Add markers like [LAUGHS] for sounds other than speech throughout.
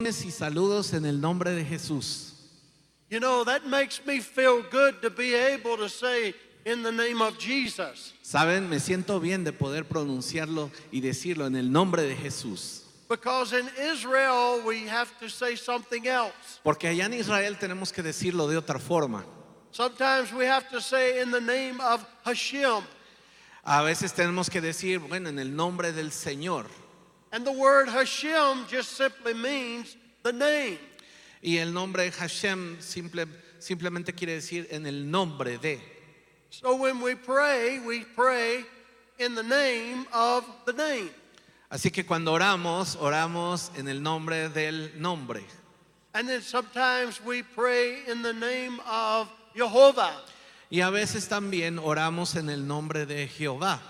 y saludos en el nombre de Jesús. You know, that makes me feel good to be able to say, in the name of Jesus. Saben, me siento bien de poder pronunciarlo y decirlo en el nombre de Jesús. Because in Israel, we have to say something else. Porque allá en Israel tenemos que decirlo de otra forma. Sometimes we have to say, in the name of Hashem. A veces tenemos que decir, bueno, en el nombre del Señor. And the word Hashem just simply means the name. Y el nombre Hashem simple, simplemente quiere decir en el nombre de. So when we pray, we pray in the name of the name. Así que cuando oramos, oramos en el nombre del nombre. And then sometimes we pray in the name of Jehovah. Y a veces también oramos en el nombre de Jehová.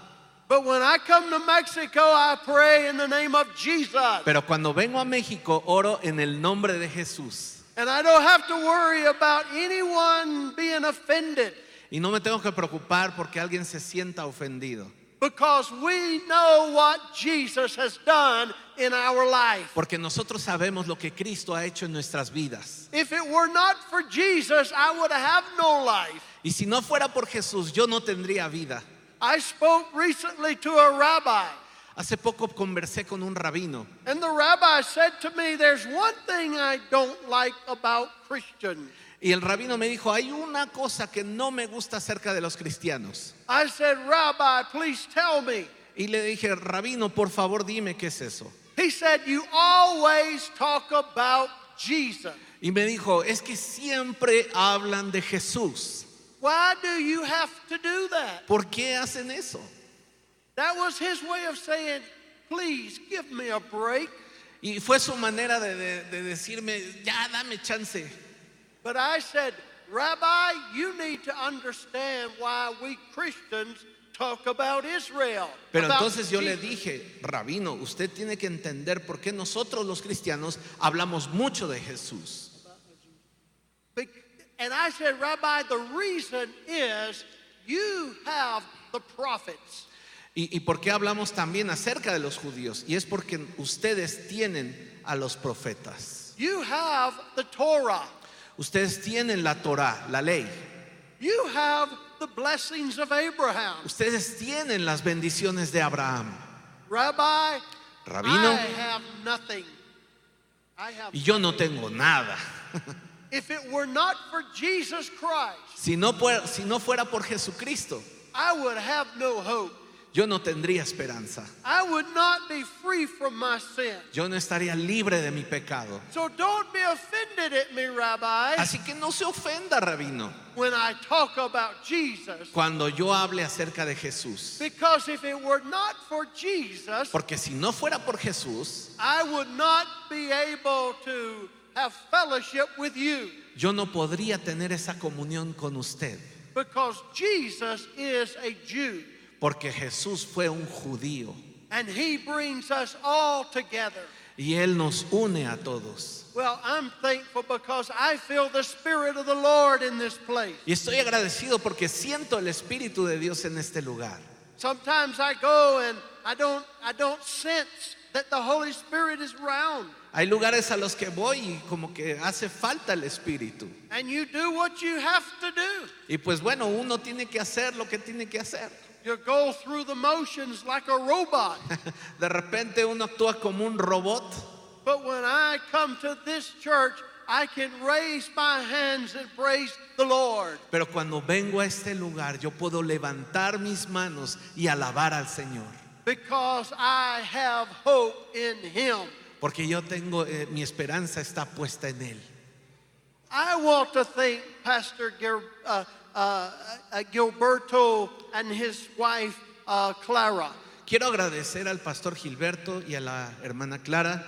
But when I come to Mexico, I pray in the name of Jesus. Pero cuando vengo a México, oro en el nombre de Jesús. And I don't have to worry about anyone being offended Y no me tengo que preocupar porque alguien se sienta ofendido. because we know what Jesus has done in our life. Porque nosotros sabemos lo que Cristo ha hecho en nuestras vidas. If it were not for Jesus, I would have no life. Y si no fuera por Jesús, yo no tendría vida. I spoke recently to a rabbi, Hace poco conversé con un rabino and the rabbi said to me, There's one thing I don't like about Christians. y el rabino me dijo, hay una cosa que no me gusta acerca de los cristianos. I said, Rabbi, please tell me. Y le dije, rabino, por favor dime qué es eso. He said, You always talk about Jesus. Y me dijo, es que siempre hablan de Jesús. Why do you have to do that? ¿Por qué hacen eso? That was his way of saying, Please give me a break. Y fue su manera de, de- de decirme, ya dame chance. But I said, Rabbi, you need to understand why we Christians talk about Israel. Pero about entonces yo le Jesus. dije, rabino, usted tiene que entender por qué nosotros los cristianos hablamos mucho de Jesús. And I said, Rabbi, the reason is you have the prophets. ¿Y, y por qué hablamos también acerca de los judíos? Y es porque ustedes tienen a los profetas. You have the Torah. Ustedes tienen la Torah, la ley. You have the blessings of Abraham. Ustedes tienen las bendiciones de Abraham. Rabbi, Rabino, I have nothing. I have y yo no tengo nada. [LAUGHS] If it were not for Jesus Christ, Si no, fuera, si no fuera por Jesucristo, I would have no hope. yo no tendría esperanza. I would not be free from my sin. Yo no estaría libre de mi pecado. So don't be offended at me, Rabbi, Así que no se ofenda, rabino, when I talk about Jesus. cuando yo hable acerca de Jesús. Because if it were not for Jesus, Porque si no fuera por Jesús, I would not be able to have fellowship with you. yo no podría tener esa comunión con usted. Because Jesus is a Jew. Porque Jesús fue un judío And he brings us all together. y Él nos une a todos. Well, I'm thankful because I feel the Spirit of the Lord in this place. Y estoy agradecido porque siento el Espíritu de Dios en este lugar. Sometimes I go and I don't I don't sense that the Holy Spirit is around. Hay lugares a los que voy y como que hace falta el Espíritu. And you do what you have to do. Y pues bueno, uno tiene que hacer lo que tiene que hacer. [LAUGHS] You go through the motions like a robot. De repente uno actúa como un robot, but when I come to this church, I can raise my hands and praise the Lord. pero cuando vengo a este lugar yo puedo levantar mis manos y alabar al Señor. Because I have hope in Him. Porque yo tengo, eh, mi esperanza está puesta en Él. I want to thank Pastor Gil, uh, uh, uh, Gilberto and his wife uh, Clara. Quiero agradecer al pastor Gilberto y a la hermana Clara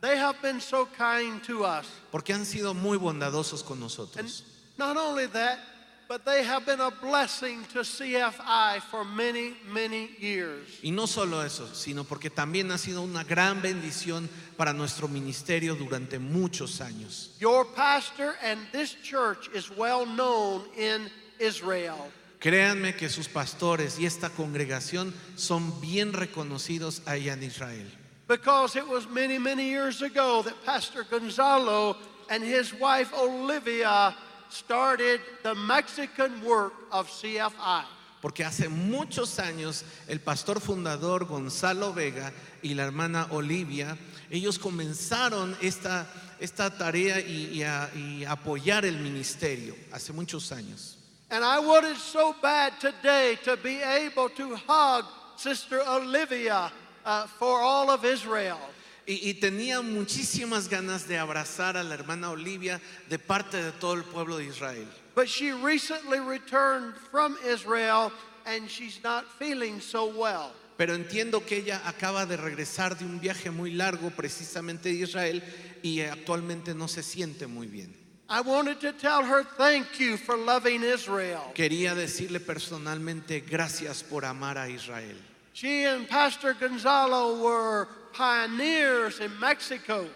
They have been so kind to us. porque han sido muy bondadosos con And nosotros. not only that, but they have been a blessing to CFI for many, many years. Y no solo eso, sino porque también ha sido una gran bendición para nuestro ministerio durante muchos años. Your pastor and this church is well known in Israel. Créanme que sus pastores y esta congregación son bien reconocidos allá en Israel. because it was many, many years ago that Pastor Gonzalo and his wife Olivia started the Mexican work of CFI. Porque hace muchos años el pastor fundador Gonzalo Vega y la hermana Olivia, ellos comenzaron esta, esta tarea y, y a- y apoyar el ministerio hace muchos años. And I wanted so bad today to be able to hug Sister Olivia uh, for all of Israel. Y, y tenía muchísimas ganas de abrazar a la hermana Olivia de parte de todo el pueblo de Israel. But she recently returned from Israel and she's not feeling so well. Pero entiendo que ella acaba de regresar de un viaje muy largo precisamente de Israel y actualmente no se siente muy bien. I wanted to tell her thank you for loving Israel. Quería decirle personalmente gracias por amar a Israel. She and Pastor Gonzalo were pioneers in Mexico.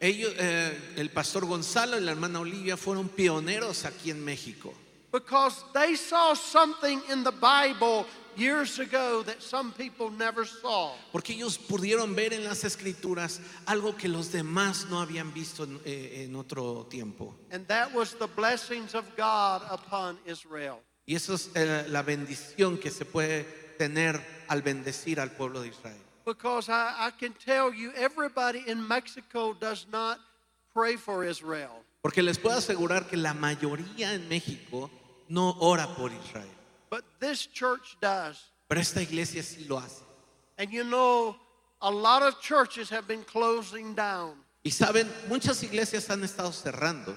Ellos, eh, el pastor Gonzalo y la hermana Olivia fueron pioneros aquí en México. Because they saw something in the Bible years ago that some people never saw. Porque ellos pudieron ver en las escrituras algo que los demás no habían visto en, eh, en otro tiempo. And that was the blessings of God upon Israel. Y eso es eh, la bendición que se puede tener al bendecir al pueblo de Israel. Because I, I can tell you, everybody in Mexico does not pray for Israel. Porque les puedo asegurar que la mayoría en México no ora por Israel. But this church does. Pero esta iglesia sí lo hace. And you know, a lot of churches have been closing down, Y saben, muchas iglesias han estado cerrando.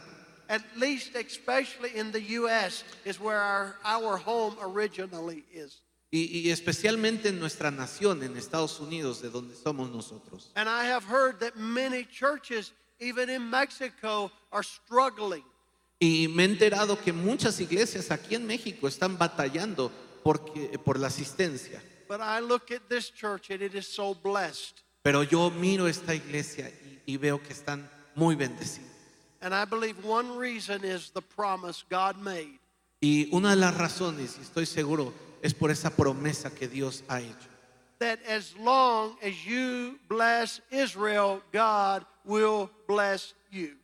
at least, especially in the U.S., is where our, our home originally is. Y, y especialmente en nuestra nación, en Estados Unidos, de donde somos nosotros. And I have heard that many churches, even in Mexico, are struggling. Y me he enterado que muchas iglesias aquí en México están batallando porque, por la asistencia. But I look at this church and it is so blessed. Pero yo miro esta iglesia y, y veo que están muy bendecidos. And I believe one reason is the promise God made. Y una de las razones, y estoy seguro, es por esa promesa que Dios ha hecho. That as long as you bless Israel, God will bless you.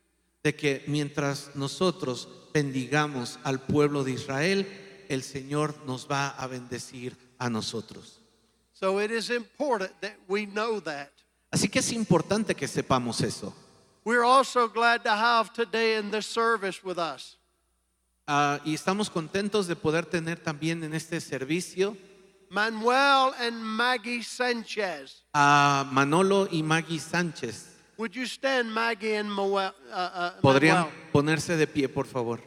De que mientras nosotros bendigamos al pueblo de Israel, el Señor nos va a bendecir a nosotros. So it is important that we know that. Así que es importante que sepamos eso. We're also glad to have today in this service with us Ah, y estamos contentos de poder tener también en este servicio Manuel and Maggie Sanchez. a Manolo y Maggie Sánchez. Would you stand, Maggie and Moel, uh, uh, ¿Podrían Manuel? ponerse de pie, por favor?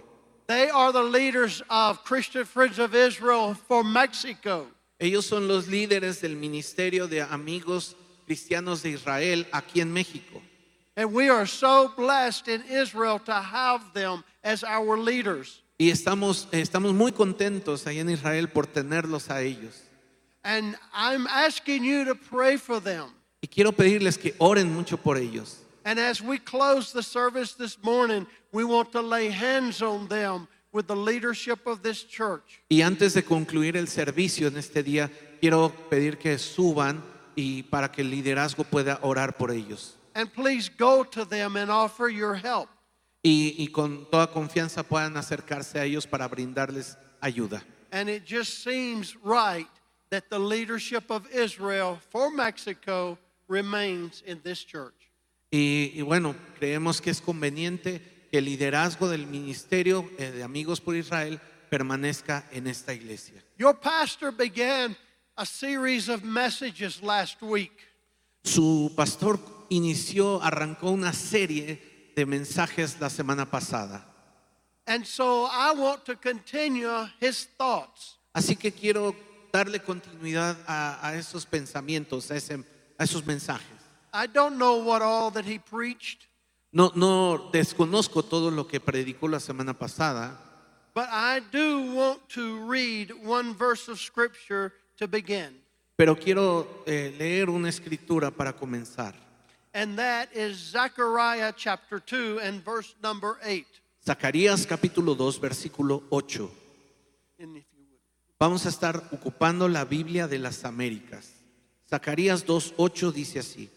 They are the leaders of Christian Friends of Israel for Mexico. Ellos son los líderes del Ministerio de Amigos Cristianos de Israel aquí en México. And we are so blessed in Israel to have them as our leaders. Y estamos, estamos muy contentos ahí en Israel por tenerlos a ellos. And I'm asking you to pray for them. Y quiero pedirles que oren mucho por ellos. And as we close the service this morning, we want to lay hands on them with the leadership of this church. Y antes de concluir el servicio en este día, quiero pedir que suban y para que el liderazgo pueda orar por ellos. And please go to them and offer your help. Y, y con toda confianza puedan acercarse a ellos para brindarles ayuda. And it just seems right that the leadership of Israel for Mexico remains in this church. Y, y bueno, creemos que es conveniente que el liderazgo del ministerio eh, de Amigos por Israel permanezca en esta iglesia. Your pastor began a series of messages last week. Su pastor inició, arrancó una serie de mensajes la semana pasada. And so I want to continue his thoughts. Así que quiero darle continuidad a, a esos pensamientos, a, ese- a esos mensajes. I don't know what all that he preached, No, no desconozco todo lo que predicó la semana pasada, but I do want to read one verse of scripture to begin. pero quiero eh, leer una escritura para comenzar. And that is Zechariah chapter 2 and verse number 8. Zacarías capítulo 2, versículo 8. And if you would. Vamos a estar ocupando la Biblia de las Américas. Zacarías 2.8 dice así,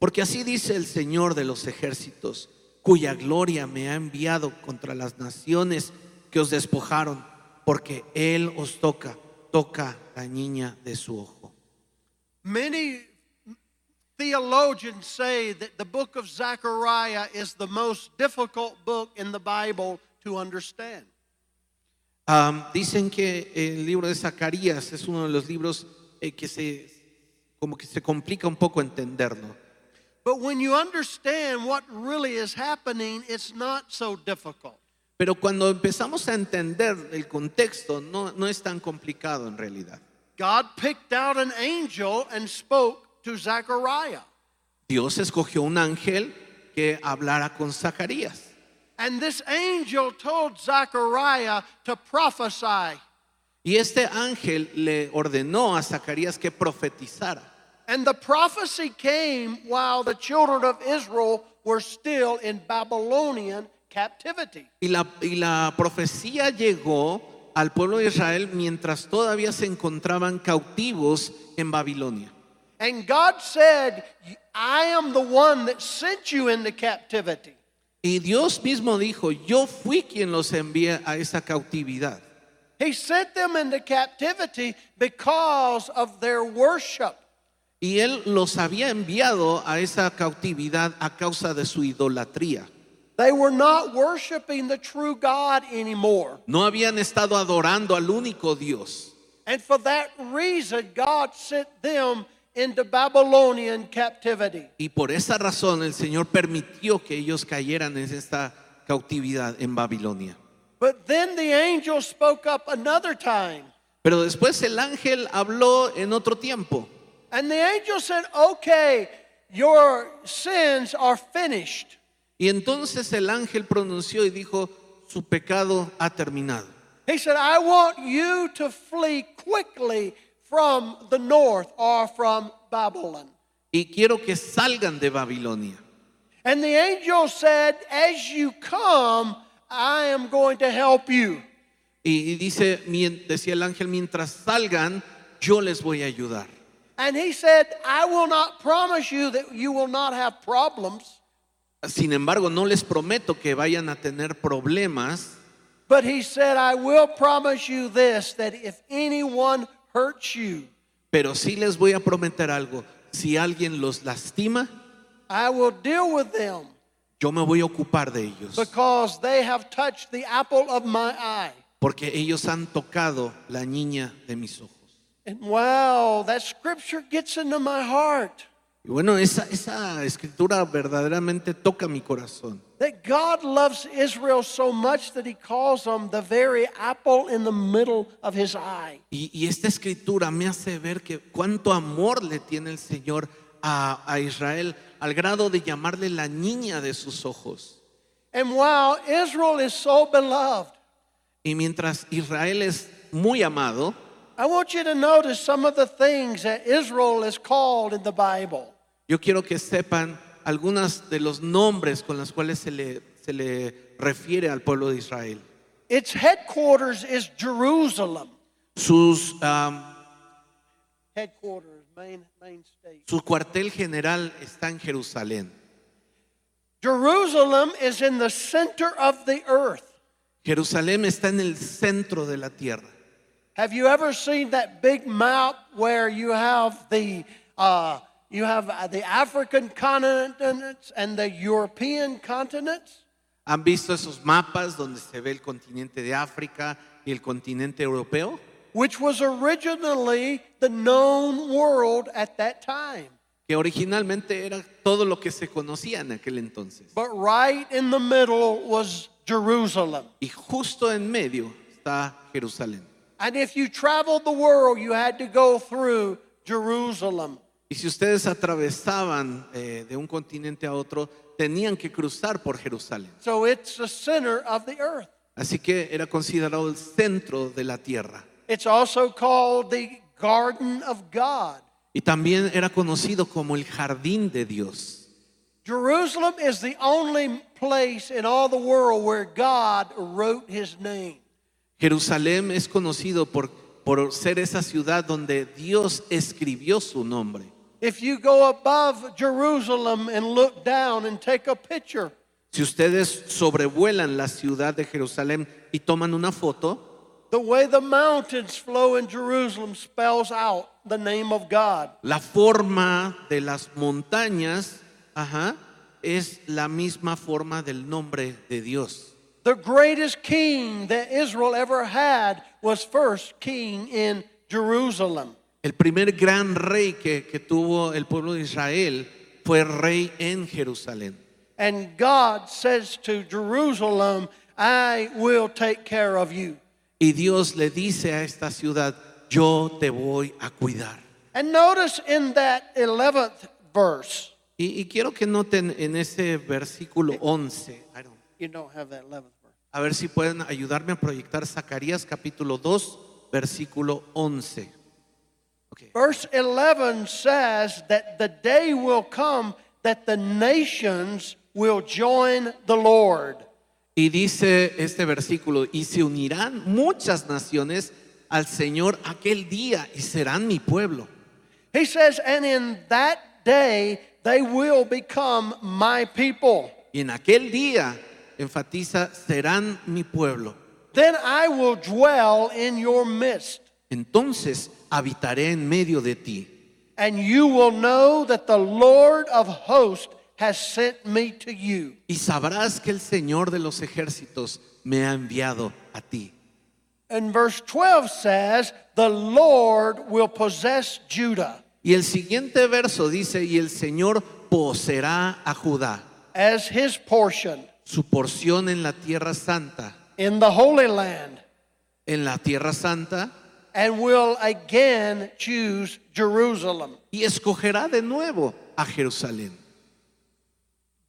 Porque así dice el Señor de los ejércitos, cuya gloria me ha enviado contra las naciones que os despojaron, porque Él os toca, toca la niña de su ojo. Many theologians say that the book of Zechariah is the most difficult book in the Bible to understand. Am, dicen que el libro de Zacarías es uno de los libros eh, que se como que se complica un poco entenderlo. But when you understand what really is happening, it's not so difficult. Pero cuando empezamos a entender el contexto, no, no es tan complicado en realidad. God picked out an angel and spoke to Zechariah. Dios escogió un ángel que hablara con Zacarías. And this angel told Zechariah to prophesy. Y este ángel le ordenó a Zacarías que profetizara. And the prophecy came while the children of Israel were still in Babylonian captivity. Y la, y la profecía llegó al pueblo de Israel mientras todavía se encontraban cautivos en Babilonia. And God said, I am the one that sent you into captivity. Y Dios mismo dijo, yo fui quien los envié a esa cautividad. He sent them into captivity because of their worship. Y Él los había enviado a esa cautividad a causa de su idolatría. They were not worshiping the true God anymore. No habían estado adorando al único Dios. And for that reason, God sent them into Babylonian captivity. Y por esa razón el Señor permitió que ellos cayeran en esta cautividad en Babilonia. But then the angel spoke up another time. Pero después el ángel habló en otro tiempo. And the angel said, Okay, your sins are finished. Y entonces el ángel pronunció y dijo, su pecado ha terminado. He said, I want you to flee quickly from the north or from Babylon. Y quiero que salgan de Babilonia. And the angel said, As you come, I am going to help you. Y dice, decía el ángel, mientras salgan, yo les voy a ayudar. And he said, I will not promise you that you will not have problems, Sin embargo, no les prometo que vayan a tener problemas, but he said, I will promise you this that if anyone hurts you, pero sí les voy a prometer algo. Si alguien los lastima, I will deal with them yo me voy a ocupar de ellos. because they have touched the apple of my eye. Porque ellos han tocado la niña de mis ojos. And wow, that scripture gets into my heart. Y bueno, esa, esa escritura verdaderamente toca mi corazón. That God loves Israel so much that he calls them the very apple in the middle of his eye. Y, y esta escritura me hace ver que cuánto amor le tiene el Señor a, a Israel al grado de llamarle la niña de sus ojos. And wow, Israel is so beloved. Y mientras Israel es muy amado, I want you to notice some of the things that Israel is called in the Bible. Yo quiero que sepan algunos de los nombres con los cuales se le, se le refiere al pueblo de Israel. Its headquarters is Jerusalem. Sus, am, Headquarters, main, main state. su cuartel general está en Jerusalén. Jerusalem is in the center of the earth. Jerusalén está en el centro de la tierra. Have you ever seen that big map where you have the uh, you have uh, the African continents and the European continents? ¿Han visto esos mapas donde se ve el continente de África y el continente europeo? Which was originally the known world at that time. Que originalmente era todo lo que se conocía en aquel entonces. But right in the middle was Jerusalem. Y justo en medio está Jerusalén. And if you traveled the world, you had to go through Jerusalem. Y si ustedes atravesaban eh, de un continente a otro, tenían que cruzar por Jerusalén. So it's the center of the earth. Así que era considerado el centro de la tierra. It's also called the Garden of God. Y también era conocido como el jardín de Dios. Jerusalem is the only place in all the world where God wrote his name. Jerusalén es conocido por, por ser esa ciudad donde Dios escribió su nombre. If you go above Jerusalem and look down and take a picture, Si ustedes sobrevuelan la ciudad de Jerusalén y toman una foto, the way the mountains flow in Jerusalem spells out the name of God. la forma de las montañas, ajá, es la misma forma del nombre de Dios. The greatest king that Israel ever had was first king in Jerusalem. El primer gran rey que, que tuvo el pueblo de Israel fue rey en Jerusalén. And God says to Jerusalem, I will take care of you. Y Dios le dice a esta ciudad, yo te voy a cuidar. And notice in that 11th verse, Y, y quiero que noten en ese versículo 11, I don't- you don't have that 11th verse. a ver si pueden ayudarme a proyectar Zacarías capítulo 2, versículo 11. Ok. Verse 11 says that the day will come that the nations will join the Lord. Y dice este versículo, y se unirán muchas naciones al Señor aquel día y serán mi pueblo. He says, and in that day they will become my people. Y en aquel día, enfatiza, serán mi pueblo. Then I will dwell in your midst, Entonces habitaré en medio de ti. and you will know that the Lord of hosts has sent me to you. Y sabrás que el Señor de los ejércitos me ha enviado a ti. And verse 12 says, The Lord will possess Judah Y el siguiente verso dice, y el Señor poseerá a Judá as his portion su porción en la tierra santa, in the Holy Land, en la tierra santa, and will again choose Jerusalem. y escogerá de nuevo a Jerusalén.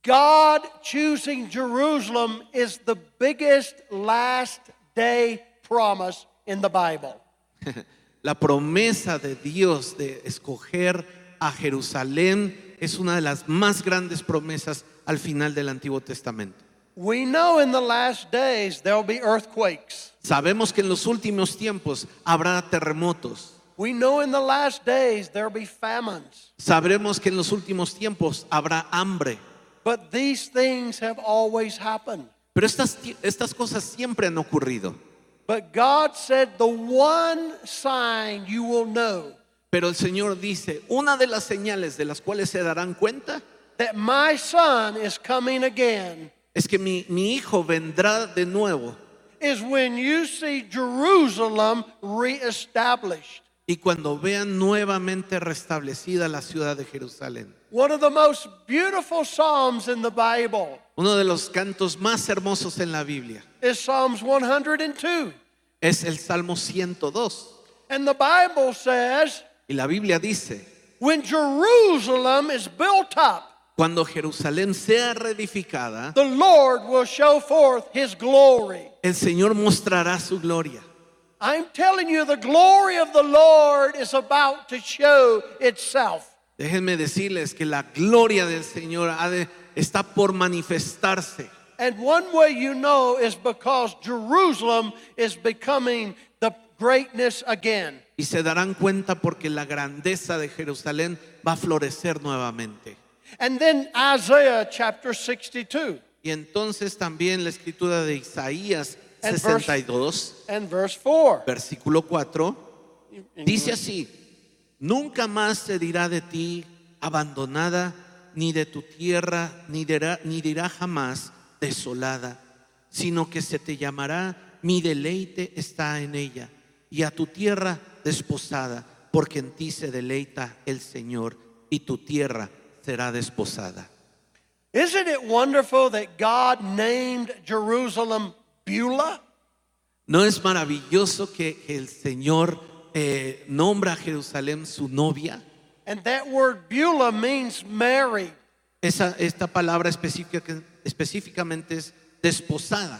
God choosing Jerusalem is the biggest last day promise in the Bible. [LAUGHS] La promesa de Dios de escoger a Jerusalén es una de las más grandes promesas al final del Antiguo Testamento. We know in the last days there will be earthquakes. Sabemos que en los últimos tiempos habrá terremotos. We know in the last days there will be famines. Sabremos que en los últimos tiempos habrá hambre. But these things have always happened. Pero estas, estas cosas siempre han ocurrido. But God said, The one sign you will know Pero el Señor dice, una de las señales de las cuales se darán cuenta that my son is coming again es que mi, mi hijo vendrá de nuevo. Is when you see Jerusalem reestablished. Y cuando vean nuevamente restablecida la ciudad de Jerusalén. One of the most beautiful Psalms in the Bible Uno de los cantos más hermosos en la Biblia is Psalms 102. es el Salmo 102. And the Bible says, Y la Biblia dice, when Jerusalem is built up, cuando Jerusalén sea reedificada, the Lord will show forth his glory. el Señor mostrará su gloria. I'm telling you, the glory of the Lord is about to show itself. Déjenme decirles que la gloria del Señor de- está por manifestarse. And one way you know is because Jerusalem is becoming the greatness again. Y se darán cuenta porque la grandeza de Jerusalén va a florecer nuevamente. And then Isaiah chapter 62 Y entonces también la escritura de Isaías And verse- 62, and verse 4. versículo 4, dice así, nunca más se dirá de ti abandonada, ni de tu tierra, ni dirá, ni dirá jamás desolada, sino que se te llamará, mi deleite está en ella, y a tu tierra desposada, porque en ti se deleita el Señor, y tu tierra será desposada. Isn't it wonderful that God named Jerusalem Beulah? ¿No es maravilloso que el Señor eh, nombra a Jerusalén su novia? And that word Beulah means married. Esa, esta palabra específica- específicamente es desposada.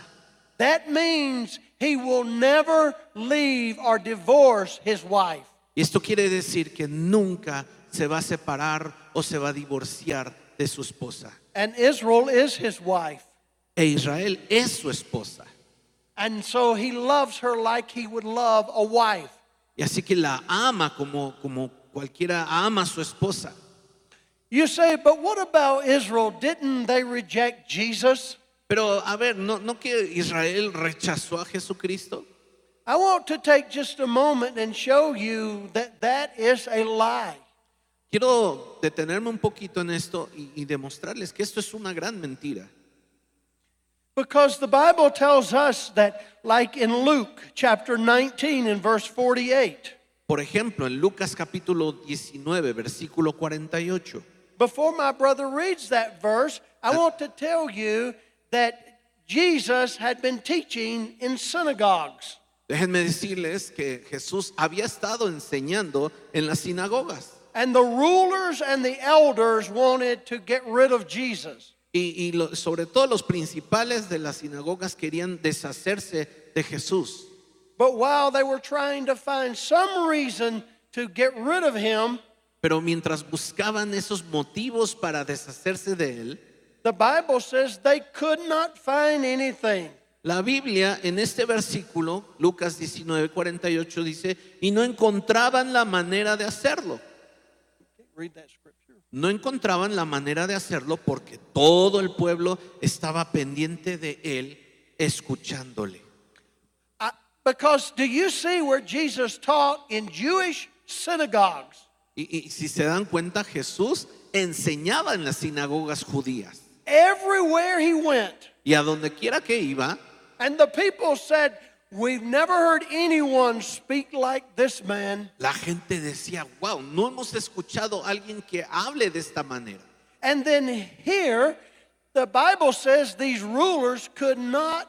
That means he will never leave or divorce his wife. Y esto quiere decir que nunca se va a separar o se va a divorciar de su esposa. And Israel is his wife. E Israel es su esposa. And so he loves her like he would love a wife. Y así que la ama como, como cualquiera ama a su esposa. You say, but what about Israel? Didn't they reject Jesus? Pero a ver, ¿no, no que Israel rechazó a Jesucristo? I want to take just a moment and show you that that is a lie. Quiero detenerme un poquito en esto y, y demostrarles que esto es una gran mentira. Because the Bible tells us that, like in Luke chapter 19 and verse 48, Por ejemplo, en Lucas capítulo 19, versículo 48. before my brother reads that verse, I want to tell you that Jesus had been teaching in synagogues. Déjenme decirles que Jesús había estado enseñando en las sinagogas And the rulers and the elders wanted to get rid of Jesus. y, y lo- sobre todo los principales de las sinagogas querían deshacerse de Jesús. But while they were trying to find some reason to get rid of him, Pero mientras buscaban esos motivos para deshacerse de él, the Bible says they could not find anything. la Biblia en este versículo, Lucas 19, 48 dice, y no encontraban la manera de hacerlo. No encontraban la manera de hacerlo porque todo el pueblo estaba pendiente de él, escuchándole. Because do you see where Jesus taught in Jewish synagogues? Y, y si se dan cuenta, Jesús enseñaba en las sinagogas judías. Everywhere he went. Y a donde quiera que iba, And the people said, We've never heard anyone speak like this man. la gente decía, wow, no hemos escuchado a alguien que hable de esta manera. And then here, the Bible says these rulers could not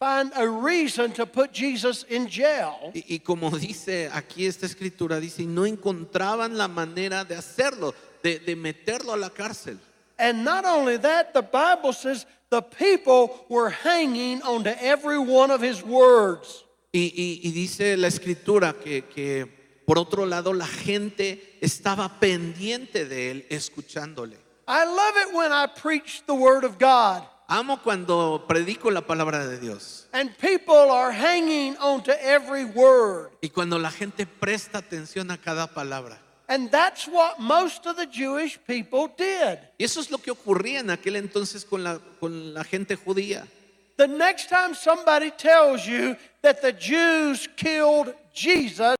find a reason to put Jesus in jail. Y, y como dice aquí esta escritura, dice, no encontraban la manera de hacerlo, de, de meterlo a la cárcel. And not only that, the Bible says the people were hanging onto every one of his words. Y, y- y dice la escritura que, que, por otro lado la gente estaba pendiente de él, escuchándole. I love it when I preach the Word of God Amo cuando predico la palabra de Dios and people are hanging onto every word. y cuando la gente presta atención a cada palabra. And that's what most of the Jewish people did. Y eso es lo que ocurría en aquel entonces con la, con la gente judía. The next time somebody tells you that the Jews killed Jesus,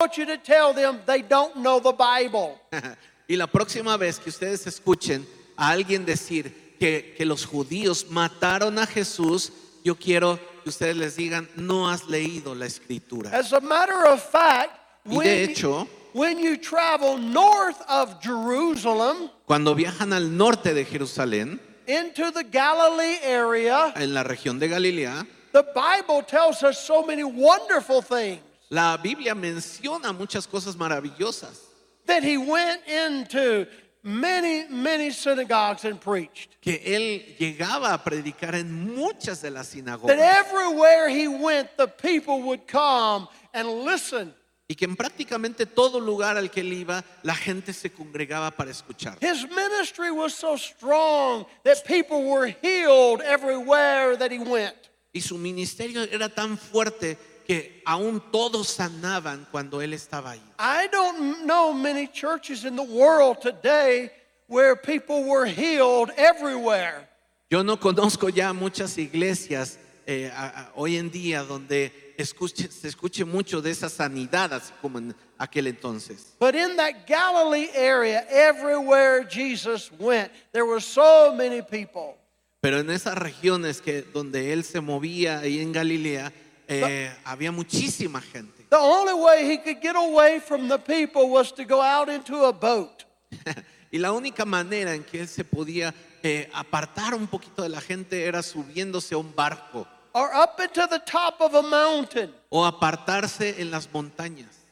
I want you to tell them they don't know the Bible. [LAUGHS] y la próxima vez que ustedes escuchen a alguien decir que, que los judíos mataron a Jesús, yo quiero que ustedes les digan, no has leído la escritura. As a matter of fact, Y de hecho- when you travel north of Jerusalem Cuando viajan al norte de Jerusalén, into the Galilee area, en la región de Galilea, the Bible tells us so many wonderful things la Biblia menciona muchas cosas maravillosas. that he went into many, many synagogues and preached. que él llegaba a predicar en muchas de las sinagogas. That everywhere he went, the people would come and listen. Y que en prácticamente todo lugar al que él iba la gente se congregaba para escuchar. His ministry was so strong that people were healed everywhere that he went. Y su ministerio era tan fuerte que aún todos sanaban cuando él estaba ahí. I don't know many churches in the world today where people were healed everywhere. Yo no conozco ya muchas iglesias eh, a- a- hoy en día donde escuche- se escuche mucho de esa sanidad, así como en aquel entonces. But in that Galilee area, everywhere Jesus went, there were so many people. Pero en esas regiones que donde él se movía ahí en Galilea, eh, había muchísima gente. The only way he could get away from the people was to go out into a boat. [LAUGHS] y la única manera en que él se podía eh, apartar un poquito de la gente era subiéndose a un barco or up into the top of a mountain. o apartarse en las montañas.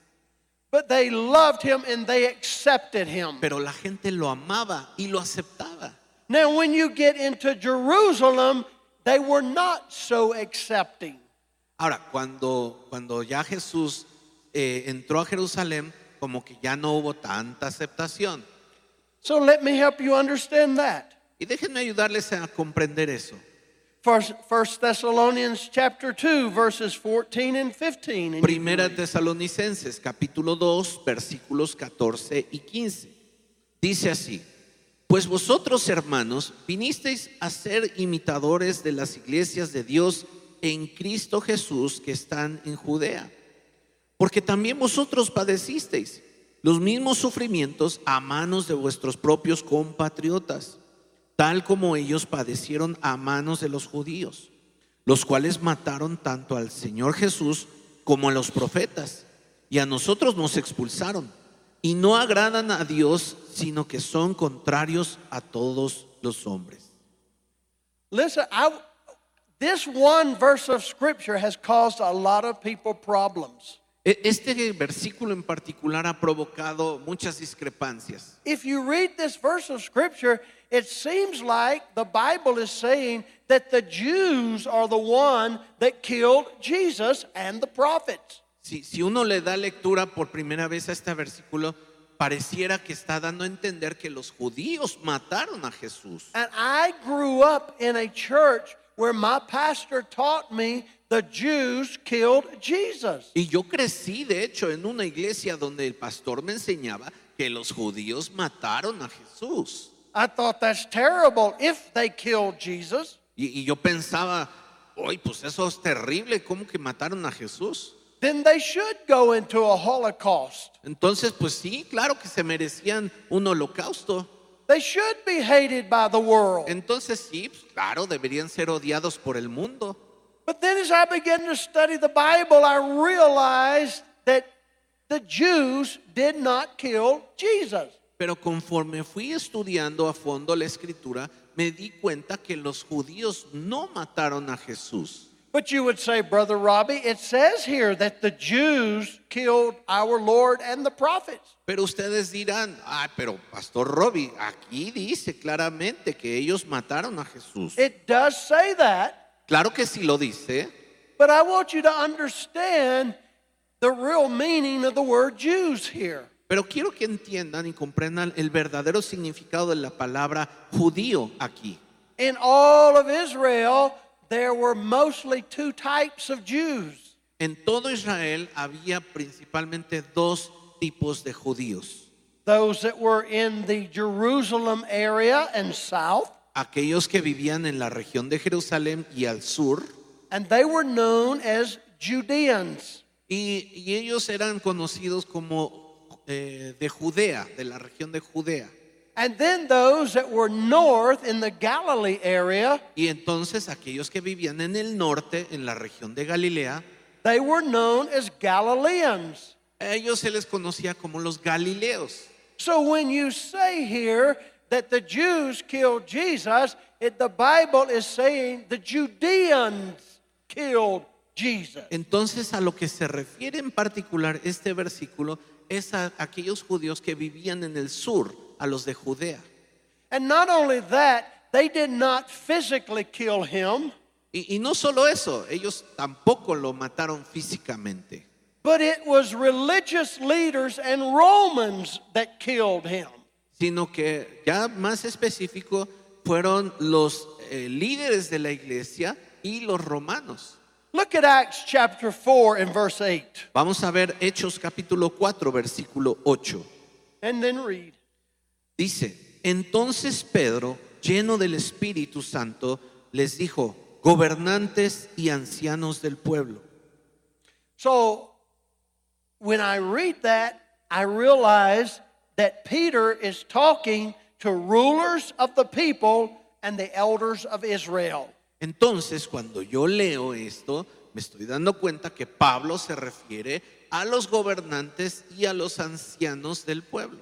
But they loved him and they accepted him. Pero la gente lo amaba y lo aceptaba. Now, when you get into Jerusalem, they were not so accepting. Ahora, cuando, cuando ya Jesús eh, entró a Jerusalén, como que ya no hubo tanta aceptación. So let me help you understand that. Y déjenme ayudarles a comprender eso. First, Thessalonians chapter 2, verses 14 and 15. And you Primera. Tesalonicenses, capítulo 2, versículos 14 y 15. Dice así, pues vosotros hermanos vinisteis a ser imitadores de las iglesias de Dios en Cristo Jesús que están en Judea, porque también vosotros padecisteis los mismos sufrimientos a manos de vuestros propios compatriotas, tal como ellos padecieron a manos de los judíos, los cuales mataron tanto al Señor Jesús como a los profetas, y a nosotros nos expulsaron, y no agradan a Dios, sino que son contrarios a todos los hombres. Listen, I, this one verse of scripture has caused a lot of people problems. E- Este versículo en particular ha provocado muchas discrepancias. If you read this verse of scripture, it seems like the Bible is saying that the Jews are the one that killed Jesus and the prophets. Si, si uno le da lectura por primera vez a este versículo, pareciera que está dando a entender que los judíos mataron a Jesús. And I grew up in a church where my pastor taught me the Jews killed Jesus. Y yo crecí, de hecho, en una iglesia donde el pastor me enseñaba que los judíos mataron a Jesús. I thought that's terrible if they killed Jesus. Y, y yo pensaba, hoy pues eso es terrible, ¿cómo que mataron a Jesús? Then they should go into a holocaust. Entonces, pues sí, claro que se merecían un holocausto. They should be hated by the world. Entonces sí, pues, claro, deberían ser odiados por el mundo. But then as I began to study the Bible, I realized that the Jews did not kill Jesus. Pero conforme fui estudiando a fondo la escritura, me di cuenta que los judíos no mataron a Jesús. But you would say, Brother Robbie, it says here that the Jews killed our Lord and the prophets. Pero ustedes dirán, ah, pero Pastor Robbie, aquí dice claramente que ellos mataron a Jesús. It does say that, Claro que sí lo dice, but I want you to understand the real meaning of the word Jews here. pero quiero que entiendan y comprendan el verdadero significado de la palabra judío aquí. In all of Israel, there were mostly two types of Jews. En todo Israel había principalmente dos tipos de judíos. Those that were in the Jerusalem area and south, Aquellos que vivían en la región de Jerusalén y al sur, and they were known as Judeans. y, y ellos eran conocidos como eh, de Judea, de la región de Judea. And then those that were north in the Galilee area, Y entonces aquellos que vivían en el norte, en la región de Galilea, they were known as Galileans. a ellos se les conocía como los Galileos. So when you say here that the Jews killed Jesus, it, the Bible is saying the Judeans killed Jesus. Entonces a lo que se refiere en particular este versículo es a aquellos judíos que vivían en el sur, a los de Judea. And not only that, they did not physically kill him, Y, y no solo eso, ellos tampoco lo mataron físicamente, but it was religious leaders and Romans that killed him. Sino que ya más específico fueron los eh, líderes de la iglesia y los romanos. Look at Acts chapter 4 and verse 8, Vamos a ver Hechos capítulo 4, versículo 8. and then read. Dice, entonces Pedro, lleno del Espíritu Santo, les dijo, gobernantes y ancianos del pueblo. So when I read that, I realize that Peter is talking to rulers of the people and the elders of Israel. Entonces, cuando yo leo esto, me estoy dando cuenta que Pablo se refiere a los gobernantes y a los ancianos del pueblo.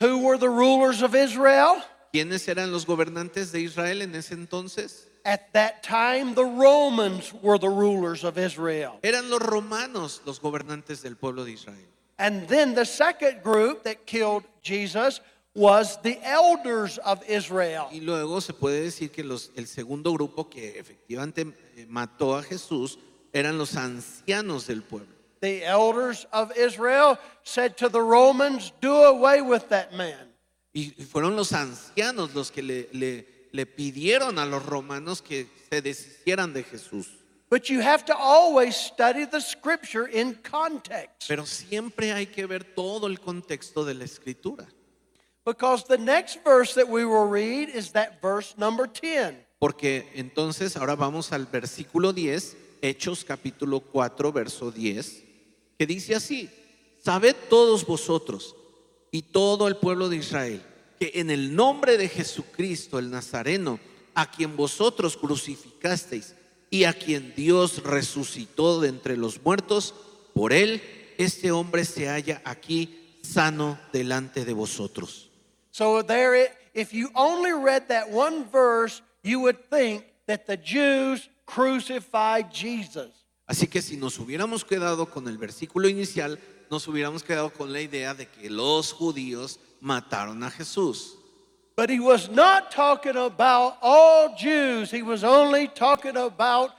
Who were the rulers of Israel? ¿Quiénes eran los gobernantes de Israel en ese entonces? At that time, the Romans were the rulers of Israel. Eran los romanos los gobernantes del pueblo de Israel. And then the second group that killed Jesus was the elders of Israel. Y luego se puede decir que los, el segundo grupo que efectivamente eh, mató a Jesús eran los ancianos del pueblo. The elders of Israel said to the Romans, Do away with that man. Y y fueron los ancianos los que le, le- le pidieron a los romanos que se deshicieran de Jesús. But you have to always study the scripture in context. Pero siempre hay que ver todo el contexto de la escritura. Because the next verse that we will read is that verse number 10. Porque entonces ahora vamos al versículo 10, Hechos capítulo 4, verso 10, que dice así, sabed todos vosotros y todo el pueblo de Israel, que en el nombre de Jesucristo el Nazareno, a quien vosotros crucificasteis y a quien Dios resucitó de entre los muertos, por él este hombre se halla aquí sano delante de vosotros. So there if you only read that one verse, you would think that the Jews crucified Jesus. Así que si nos hubiéramos quedado con el versículo inicial, nos hubiéramos quedado con la idea de que los judíos mataron a Jesús. But he was not talking about all Jews. He was only talking about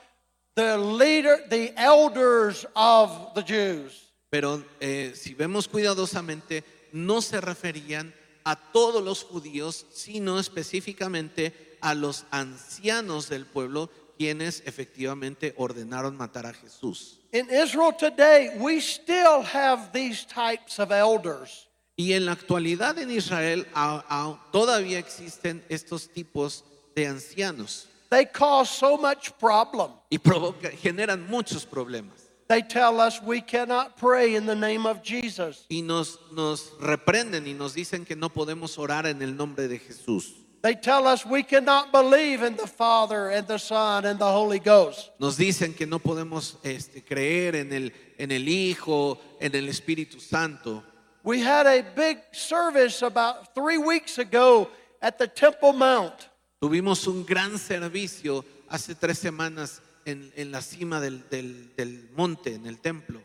the leader, the elders of the Jews. Pero eh, si vemos cuidadosamente, no se referían a todos los judíos, sino específicamente a los ancianos del pueblo, quienes efectivamente ordenaron matar a Jesús. In Israel today, we still have these types of elders. Y en la actualidad en Israel a- a- todavía existen estos tipos de ancianos They cause so much problem. y provoca- generan muchos problemas. They tell us we cannot pray in the name of Jesus. Y nos, nos reprenden y nos dicen que no podemos orar en el nombre de Jesús. They tell us we cannot believe in the Father and the Son and the Holy Ghost. Nos dicen que no podemos este, creer en el, en el Hijo, en el Espíritu Santo. We had a big service about three weeks ago at the Temple Mount. Tuvimos un gran servicio hace tres semanas en, en la cima del, del- del monte, en el templo.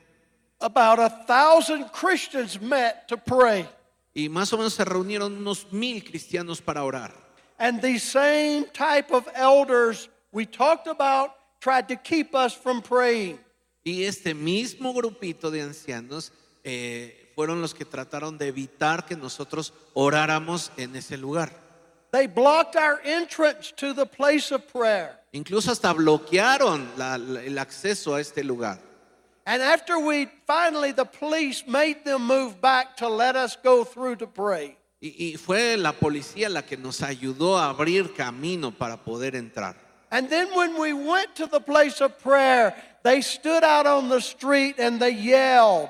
About a thousand Christians met to pray. Y más o menos se reunieron unos mil cristianos para orar. And these same type of elders we talked about tried to keep us from praying. Y este mismo grupito de ancianos eh, fueron los que trataron de evitar que nosotros oráramos en ese lugar. They blocked our entrance to the place of prayer. Incluso hasta bloquearon la- la- el acceso a este lugar. And after we finally, the police made them move back to let us go through to pray. Y, y fue la policía la que nos ayudó a abrir camino para poder entrar. And then when we went to the place of prayer, they stood out on the street and they yelled.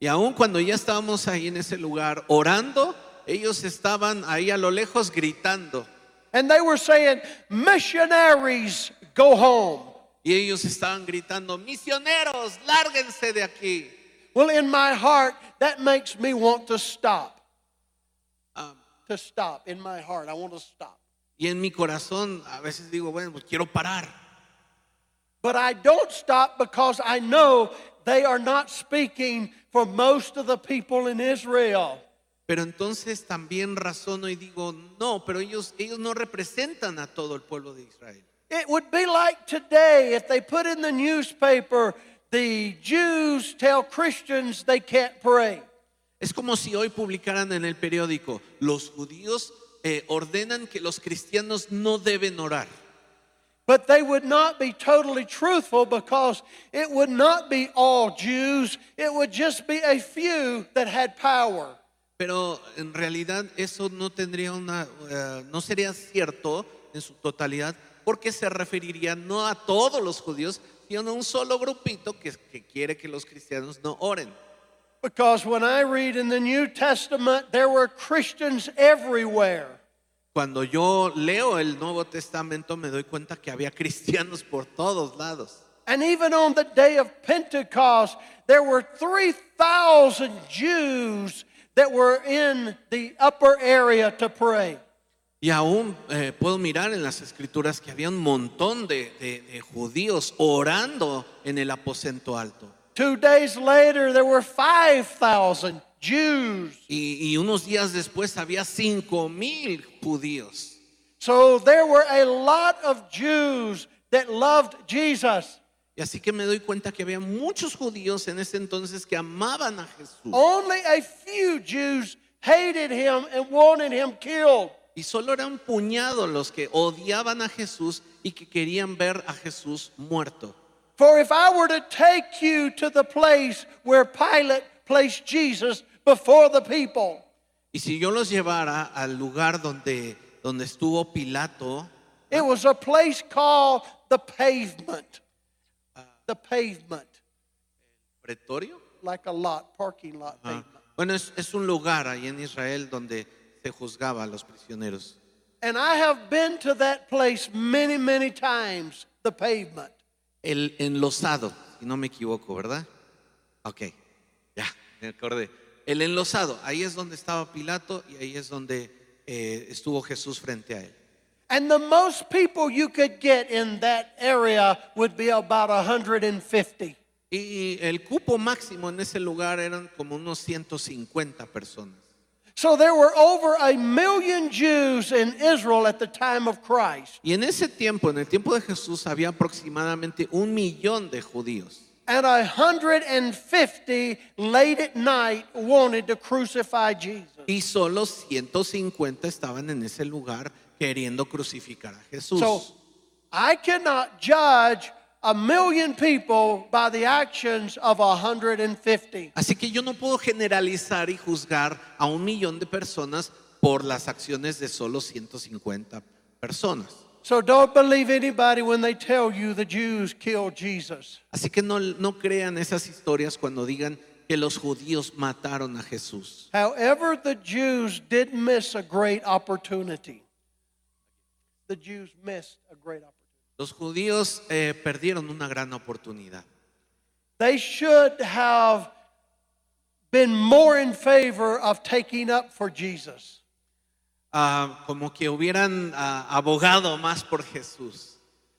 Y aun cuando ya estábamos ahí en ese lugar orando, ellos estaban ahí a lo lejos gritando. And they were saying, Missionaries, go home. Y ellos estaban gritando, misioneros, lárguense de aquí. Well, in my heart, that makes me want to stop. Ah, To stop. In my heart, I want to stop. y en mi corazón a veces digo, bueno, pues quiero parar. But I don't stop because I know they are not speaking for most of the people in Israel. Pero entonces también razono y digo, no, pero ellos, ellos no representan a todo el pueblo de Israel. It would be like today if they put in the newspaper, the Jews tell Christians they can't pray. Es como si hoy publicaran en el periódico, los judíos eh, ordenan que los cristianos no deben orar. But they would not be totally truthful because it would not be all Jews, it would just be a few that had power. Pero en realidad eso no tendría una, eh, no sería cierto en su totalidad, porque se referiría no a todos los judíos, sino a un solo grupito que, que quiere que los cristianos no oren. Because when I read in the New Testament, there were Christians everywhere. Cuando yo leo el Nuevo Testamento me doy cuenta que había cristianos por todos lados. And even on the day of Pentecost, there were 3,000 Jews that were in the upper area to pray. Y aún eh, puedo mirar en las escrituras que había un montón de, de- de judíos orando en el aposento alto. Two days later, there were 5,000 Jews. Y, y unos días después había cinco mil judíos. So there were a lot of Jews that loved Jesus. Y así que me doy cuenta que había muchos judíos en ese entonces que amaban a Jesús. Only a few Jews hated him and wanted him killed. Y solo era un puñado los que odiaban a Jesús y que querían ver a Jesús muerto. For if I were to take you to the place where Pilate placed Jesus before the people, Y si yo los llevara al lugar donde, donde estuvo Pilato, It was a place called the pavement. The pavement, pretorio, like a lot, parking lot Ah, pavement. Bueno, es, es un lugar ahí en Israel donde se juzgaba a los prisioneros. And I have been to that place many, many times, the pavement. El enlosado, si no me equivoco, ¿verdad? Ok, ya, me acordé. El enlosado, ahí es donde estaba Pilato y ahí es donde eh, estuvo Jesús frente a él. And the most people you could get in that area would be about 150. Y el cupo máximo en ese lugar eran como unos 150 personas. So there were over a million Jews in Israel at the time of Christ. Y en ese tiempo, en el tiempo de Jesús, había aproximadamente un millón de judíos. And 150 late at night wanted to crucify Jesus. Y solo 150 estaban en ese lugar queriendo crucificar a Jesús. So I cannot judge a million people by the actions of 150. Así que yo no puedo generalizar y juzgar a un millón de personas por las acciones de solo 150 personas. So don't believe anybody when they tell you the Jews killed Jesus. Así que no, no crean esas historias cuando digan que los judíos mataron a Jesús. However, the Jews did miss a great opportunity. The Jews missed a great opportunity. Los judíos eh, perdieron una gran oportunidad. They should have been more in favor of taking up for Jesus. Ah, como que hubieran ah, abogado más por Jesús.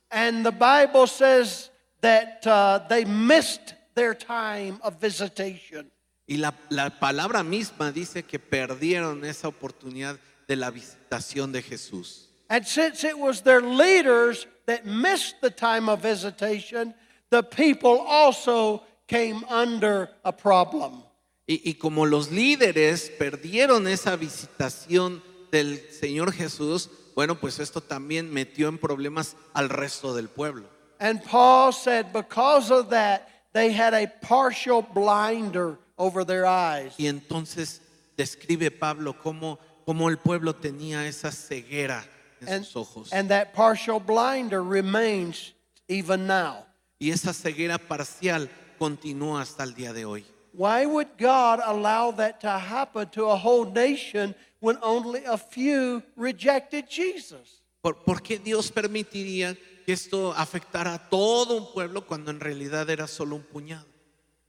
And the Bible says that uh, they missed their time of visitation. Y la, la palabra misma dice que perdieron esa oportunidad de la visitación de Jesús. And since it was their leaders that missed the time of visitation, the people also came under a problem. Y, y como los líderes perdieron esa visitación del Señor Jesús, bueno, pues esto también metió en problemas al resto del pueblo. And Paul said because of that, they had a partial blinder over their eyes. Y entonces describe Pablo cómo, cómo el pueblo tenía esa ceguera en And, sus ojos. and that partial blinder remains even now. Y esa ceguera parcial continúa hasta el día de hoy. Why would God allow that to happen to a whole nation when only a few rejected Jesus? ¿Por, por qué Dios permitiría que esto afectara a todo un pueblo cuando en realidad era solo un puñado?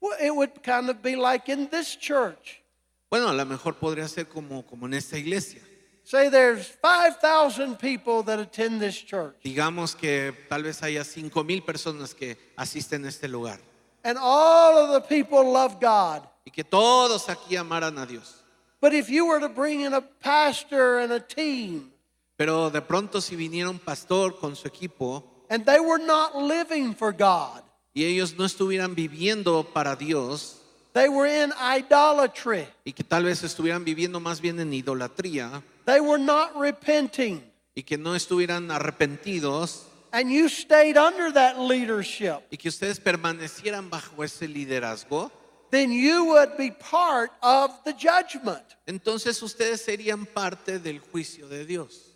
Well, it would kind of be like in this church. Bueno, a lo mejor podría ser como, como en esta iglesia. Say there's 5,000 people that attend this church, Digamos que tal vez haya cinco mil personas que asisten a este lugar and all of the people love God. y que todos aquí amaran a Dios. But if you were to bring in a pastor and a team, Pero de pronto si viniera un pastor con su equipo and they were not living for God, y ellos no estuvieran viviendo para Dios they were in idolatry, y que tal vez estuvieran viviendo más bien en idolatría they were not repenting, y que no estuvieran arrepentidos and you stayed under that leadership, y que ustedes permanecieran bajo ese liderazgo, then you would be part of the judgment. entonces ustedes serían parte del juicio de Dios.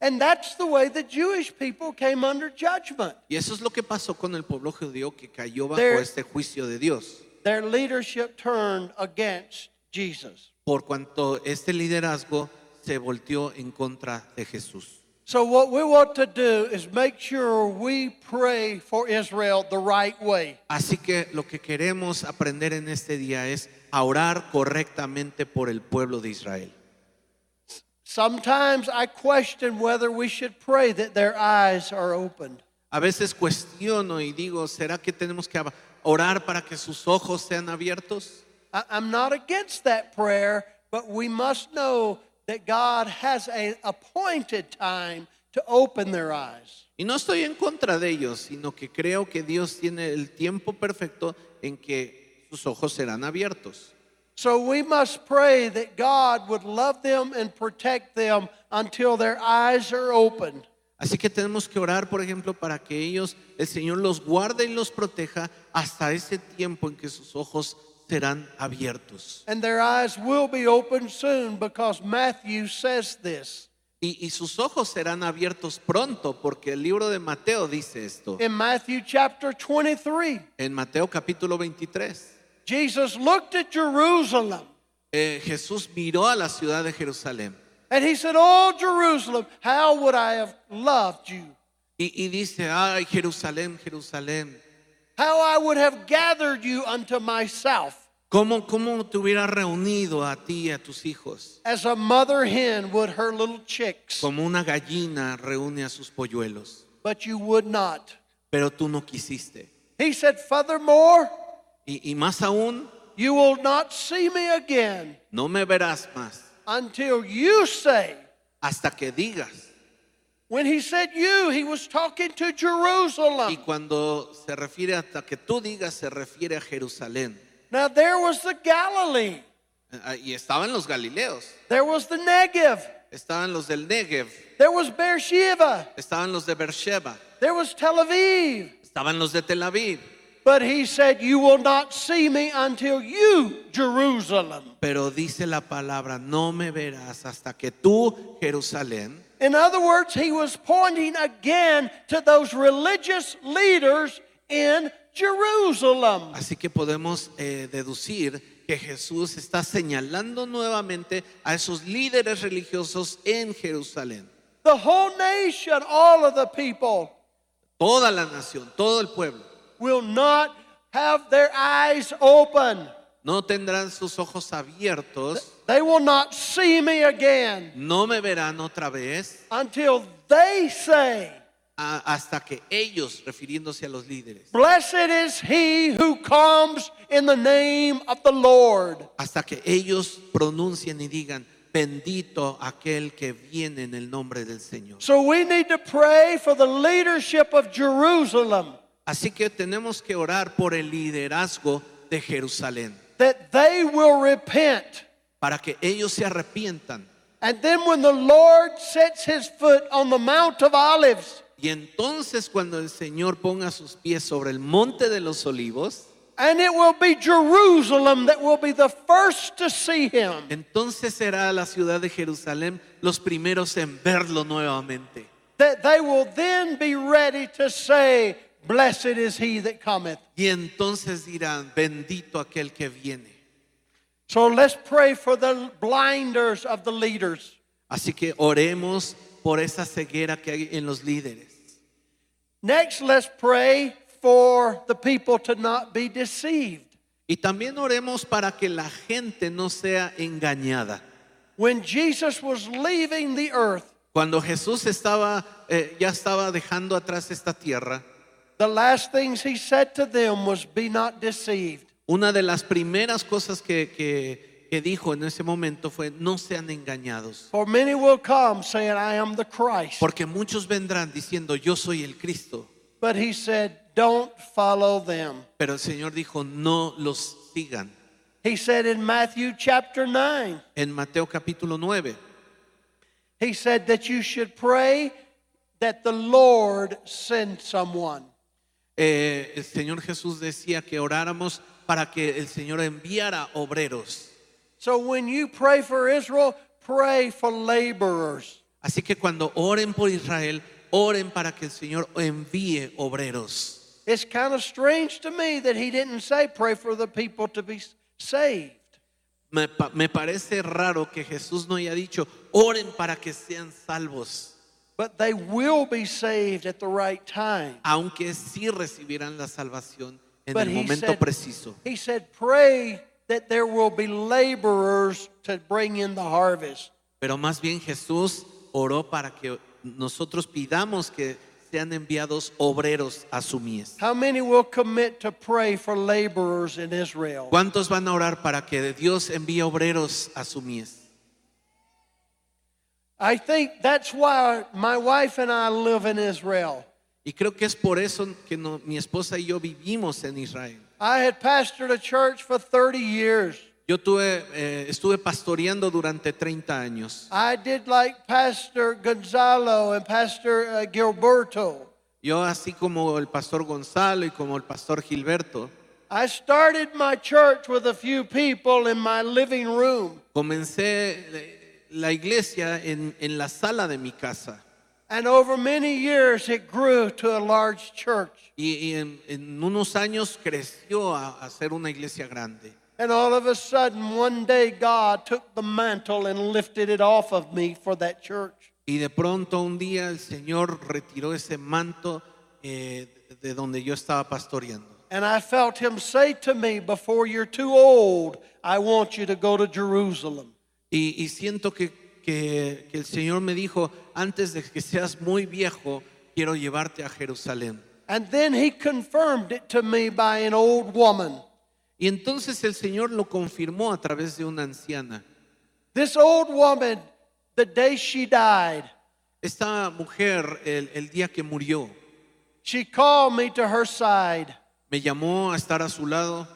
And that's the way the Jewish people came under judgment. Y eso es lo que pasó con el pueblo judío que cayó bajo There- este juicio de Dios. Their leadership turned against Jesus. por cuanto este liderazgo se volteó en contra de Jesús. So, what we want to do is make sure we pray for Israel the right way. Así que lo que queremos aprender en este día es a orar correctamente por el pueblo de Israel. Sometimes I question whether we should pray that their eyes are opened. A veces cuestiono y digo, ¿será que tenemos que orar para que sus ojos sean abiertos? I- I'm not against that prayer, but we must know that God has an appointed time to open their eyes. Y no estoy en contra de ellos, sino que creo que Dios tiene el tiempo perfecto en que sus ojos serán abiertos. So we must pray that God would love them and protect them until their eyes are opened. Así que tenemos que orar, por ejemplo, para que ellos, el Señor los guarde y los proteja hasta ese tiempo en que sus ojos serán abiertos. And their eyes will be opened soon because Matthew says this. Y, y sus ojos serán abiertos pronto porque el libro de Mateo dice esto. In Matthew chapter 23, En Mateo capítulo 23, Jesus looked at Jerusalem eh, Jesús miró a la ciudad de Jerusalén and he said, Oh, Jerusalem, how would I have loved you? y, y dice, ay Jerusalén, Jerusalén, How I would have gathered you unto myself, ¿cómo, cómo te hubiera reunido a ti y a tus hijos? as a mother hen would her little chicks. Como una gallina reúne a sus polluelos, But you would not. pero tú no quisiste. He said, Furthermore, Y, y más aún, you will not see me again no me verás más until you say, hasta que digas. when he said you, he was talking to Y Jerusalem. cuando se refiere hasta que tú digas, se refiere a Jerusalén. Now there was the Galilee, Ah, Y estaban los Galileos, there was the Negev, estaban los del Negev, there was Beersheba, estaban los de Beersheba, there was Tel Aviv. estaban los de Tel Aviv. But he said, You will not see me until you, Jerusalem. Pero dice la palabra, no me verás hasta que tú, Jerusalén, In other words, he was pointing again to those religious leaders in Jerusalem. Así que podemos eh, deducir que Jesús está señalando nuevamente a esos líderes religiosos en Jerusalén. The whole nation, all of the people, Toda la nación, todo el pueblo, will not have their eyes open. no tendrán sus ojos abiertos, They will not see me again no me verán otra vez until they say, hasta que ellos, refiriéndose a los líderes, Blessed is he who comes in the name of the Lord. hasta que ellos pronuncien y digan, bendito aquel que viene en el nombre del Señor. So we need to pray for the leadership of Jerusalem Así que tenemos que orar por el liderazgo de Jerusalén, that they will repent. para que ellos se arrepientan. And then when the Lord sets his foot on the Mount of Olives, Y entonces cuando el Señor ponga sus pies sobre el monte de los olivos, and it will be Jerusalem that will be the first to see him. entonces será la ciudad de Jerusalén los primeros en verlo nuevamente. That they will then be ready to say, Blessed is he that cometh. Y entonces dirán, bendito aquel que viene. So let's pray for the blinders of the leaders. Así que oremos por esa ceguera que hay en los líderes. Next, let's pray for the people to not be deceived. Y también oremos para que la gente no sea engañada. When Jesus was leaving the earth, Cuando Jesús estaba, eh, ya estaba dejando atrás esta tierra, the last things he said to them was, Be not deceived. una de las primeras cosas que, que- que dijo en ese momento fue, no sean engañados. For many will come saying, I am the Christ. Porque muchos vendrán diciendo, yo soy el Cristo. But he said, Don't follow them. Pero el Señor dijo, no los sigan. He said in Matthew chapter 9, En Mateo capítulo 9, he said that you should pray that the Lord send someone. eh, el Señor Jesús decía que oráramos para que el Señor enviara obreros. So when you pray for Israel, pray for laborers. Así que cuando oren por Israel, oren para que el Señor envíe obreros. It's kind of strange to me that he didn't say pray for the people to be saved. Me, pa- me parece raro que Jesús no haya dicho, oren para que sean salvos, But they will be saved at the right time. aunque sí recibirán la salvación en But el momento said, preciso. he said, pray that there will be laborers to bring in the harvest. Pero más bien Jesús oró para que nosotros pidamos que sean enviados obreros a su mies. How many will commit to pray for laborers in Israel? ¿Cuántos van a orar para que Dios envíe obreros a su mies? I think that's why my wife and I live in Israel. Y creo que es por eso que no- mi esposa y yo vivimos en Israel. I had pastored a church for 30 years. Yo tuve, eh, estuve pastoreando durante 30 años. I did like Pastor Gonzalo and Pastor uh, Gilberto. Yo así como el pastor Gonzalo y como el pastor Gilberto, I started my church with a few people in my living room. Comencé eh, la iglesia en, en la sala de mi casa And over many years, it grew to a large church. y, y en, en unos años creció a, a ser una iglesia grande. And all of a sudden, one day, God took the mantle and lifted it off of me for that church. Y de pronto un día el Señor retiró ese manto eh, de donde yo estaba pastoreando. And I felt Him say to me, Before you're too old, I want you to go to Jerusalem. Y, y siento que, que- que el Señor me dijo, antes de que seas muy viejo, quiero llevarte a Jerusalén. And then He confirmed it to me by an old woman. Y entonces el Señor lo confirmó a través de una anciana. This old woman, the day she died, Esta mujer, el, el día que murió, she called me to her side. me llamó a estar a su lado.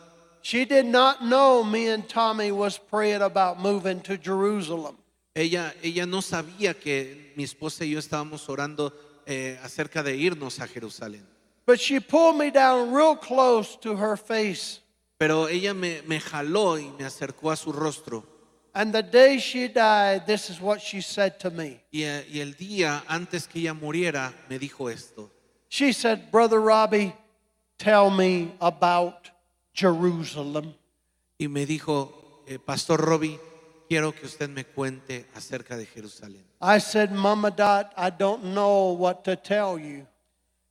She did not know me and Tommy was praying about moving to Jerusalem. Ella, ella no sabía que mi esposa y yo estábamos orando eh, acerca de irnos a Jerusalén. But she pulled me down real close to her face. Pero ella me, me jaló y me acercó a su rostro. And the day she died, this is what she said to me. Y, eh, y el día antes que ella muriera, me dijo esto. She said, Brother Robbie, tell me about Jerusalem. Y me dijo, eh, Pastor Robbie, quiero que usted me cuente acerca de Jerusalén. I said, Mama Dot, I don't know what to tell you.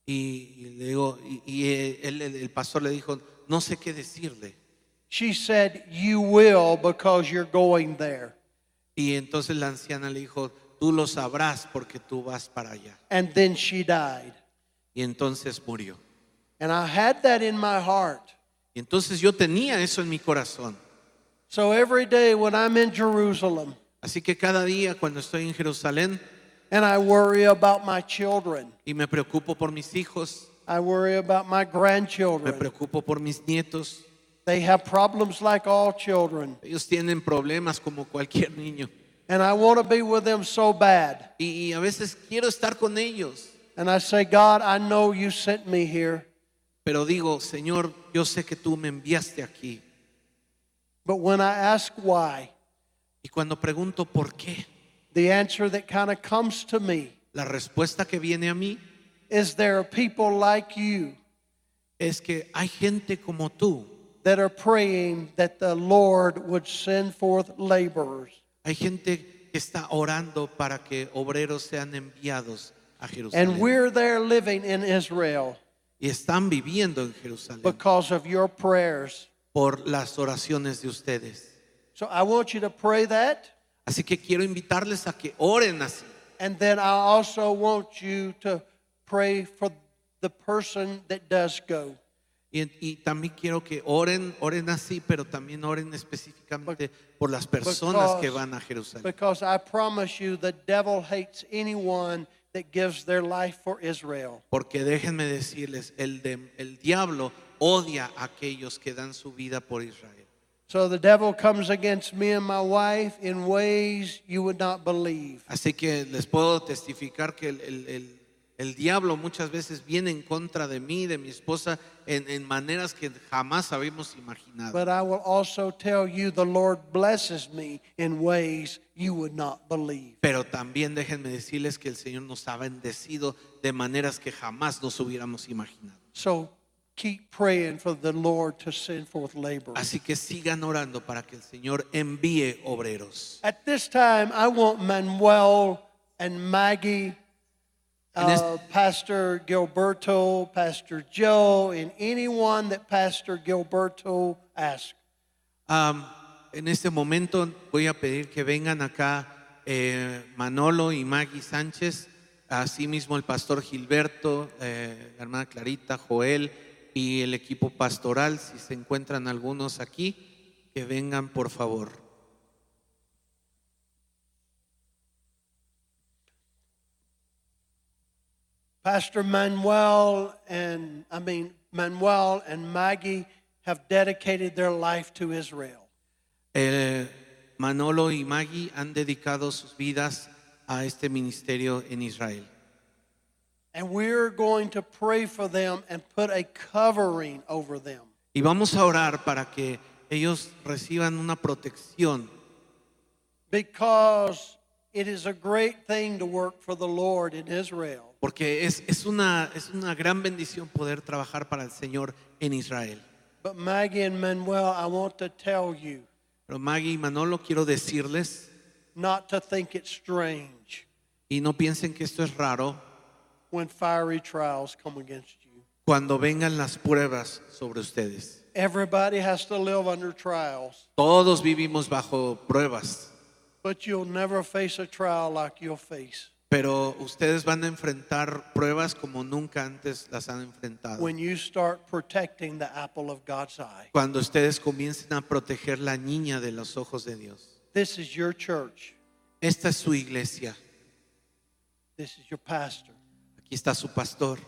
Y, y le digo, y, y, eh, él- el, el pastor le dijo, no sé qué decirle. She said, You will because you're going there. Y entonces la anciana le dijo, tú lo sabrás porque tú vas para allá. And then she died. Y entonces murió. And I had that in my heart. Y entonces yo tenía eso en mi corazón. So every day when I'm in Jerusalem Así que cada día cuando estoy en Jerusalén and I worry about my children, y me preocupo por mis hijos, I worry about my me grandchildren. preocupo por mis nietos, They have problems like all children. ellos tienen problemas como cualquier niño. And I want to be with them so bad. Y, y a veces quiero estar con ellos, And I say, God, I know you sent me here, pero digo, Señor, yo sé que tú me enviaste aquí. But when I ask why, Y cuando pregunto por qué, the answer that kind of comes to me la respuesta que viene a mí is there are people like you es que hay gente como tú, that are praying that the Lord would send forth laborers. hay gente que está orando para que obreros sean enviados a And we're there living in Israel Y están viviendo en Jerusalén because of your prayers. Por las oraciones de ustedes. So I want you to pray that. Así que quiero invitarles a que oren así. And then I also want you to pray for the person that does go. Y, y también quiero que oren, oren así, pero también oren específicamente por las personas que because- van a Jerusalén. Because I promise you, the devil hates anyone that gives their life for Israel. Porque déjenme decirles, el, de- el diablo odia a aquellos que dan su vida por Israel. So the devil comes against me and my wife in ways you would not believe. Así que les puedo testificar que el, el- el- el diablo muchas veces viene en contra de mí, de mi esposa, en, en maneras que jamás habíamos imaginado. But I will also tell you the Lord blesses me in ways you would not believe. Pero también déjenme decirles que el Señor nos ha bendecido de maneras que jamás nos hubiéramos imaginado. So keep praying for the Lord to send forth laborers. Así que sigan orando para que el Señor envíe obreros. At this time, I want Manuel and Maggie, uh, Pastor Gilberto, Pastor Joe, and anyone that Pastor Gilberto asks. Am, en este momento voy a pedir que vengan acá eh, Manolo y Maggie Sánchez, asimismo el pastor Gilberto, eh, la hermana Clarita, Joel y el equipo pastoral, si se encuentran algunos aquí, que vengan por favor. Pastor Manuel and I mean Manuel and Maggie have dedicated their life to Israel. Eh, Manolo y Maggie han dedicado sus vidas a este ministerio en Israel. And we're going to pray for them and put a covering over them. Y vamos a orar para que ellos reciban una protección, because it is a great thing to work for the Lord in Israel. porque es, es una, es una gran bendición poder trabajar para el Señor en Israel. But Maggie and Manuel, I want to tell you Pero Maggie y Manolo, quiero decirles, not to think it's strange y no piensen que esto es raro, when fiery trials come against you. cuando vengan las pruebas sobre ustedes. Everybody has to live under trials, Todos vivimos bajo pruebas, but you'll never face a trial like you'll face pero ustedes van a enfrentar pruebas como nunca antes las han enfrentado. when you start protecting the apple of God's eye. Cuando ustedes comiencen a proteger la niña de los ojos de Dios. This is your church. Esta es su iglesia. This is your pastor. Aquí está su pastor.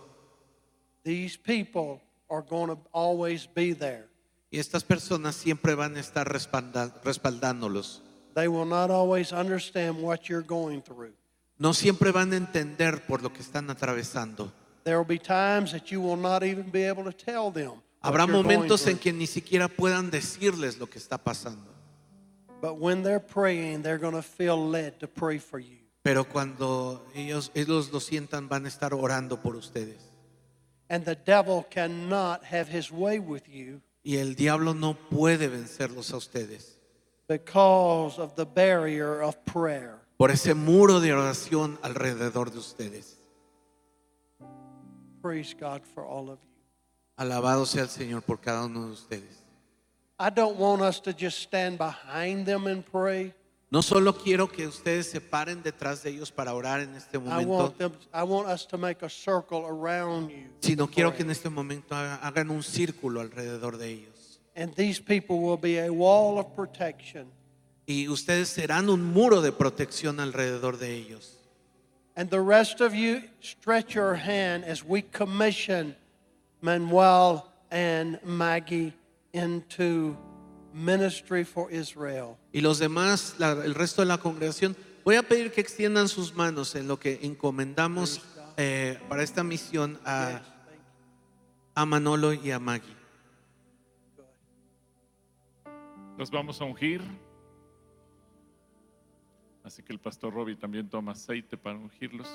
These people are going to always be there. Y estas personas siempre van a estar respalda- respaldándolos. They will not always understand what you're going through. No siempre van a entender por lo que están atravesando. There will be times that you will not even be able to tell them. Habrá momentos en que ni siquiera puedan decirles lo que está pasando. But when they're praying, they're going to feel led to pray for you. Pero cuando ellos, ellos lo sientan, van a estar orando por ustedes. And the devil cannot have his way with you Y el diablo no puede vencerlos a ustedes. because of the barrier of prayer. Por ese muro de oración alrededor de ustedes. Praise God for all of you. Alabado sea el Señor por cada uno de ustedes. I don't want us to just stand behind them and pray. No solo quiero que ustedes se paren detrás de ellos para orar en este momento, want them I want us to make a circle around you. sino quiero que en este momento haga- hagan un círculo alrededor de ellos. And these people will be a wall of protection. Y ustedes serán un muro de protección alrededor de ellos. And the rest of you, stretch your hand as we commission Manuel and Maggie into ministry for Israel. Y los demás, la- el resto de la congregación, voy a pedir que extiendan sus manos en lo que encomendamos eh, para esta misión a, a Manolo y a Maggie. Los vamos a ungir. Así que el pastor Robbie también toma aceite para ungirlos.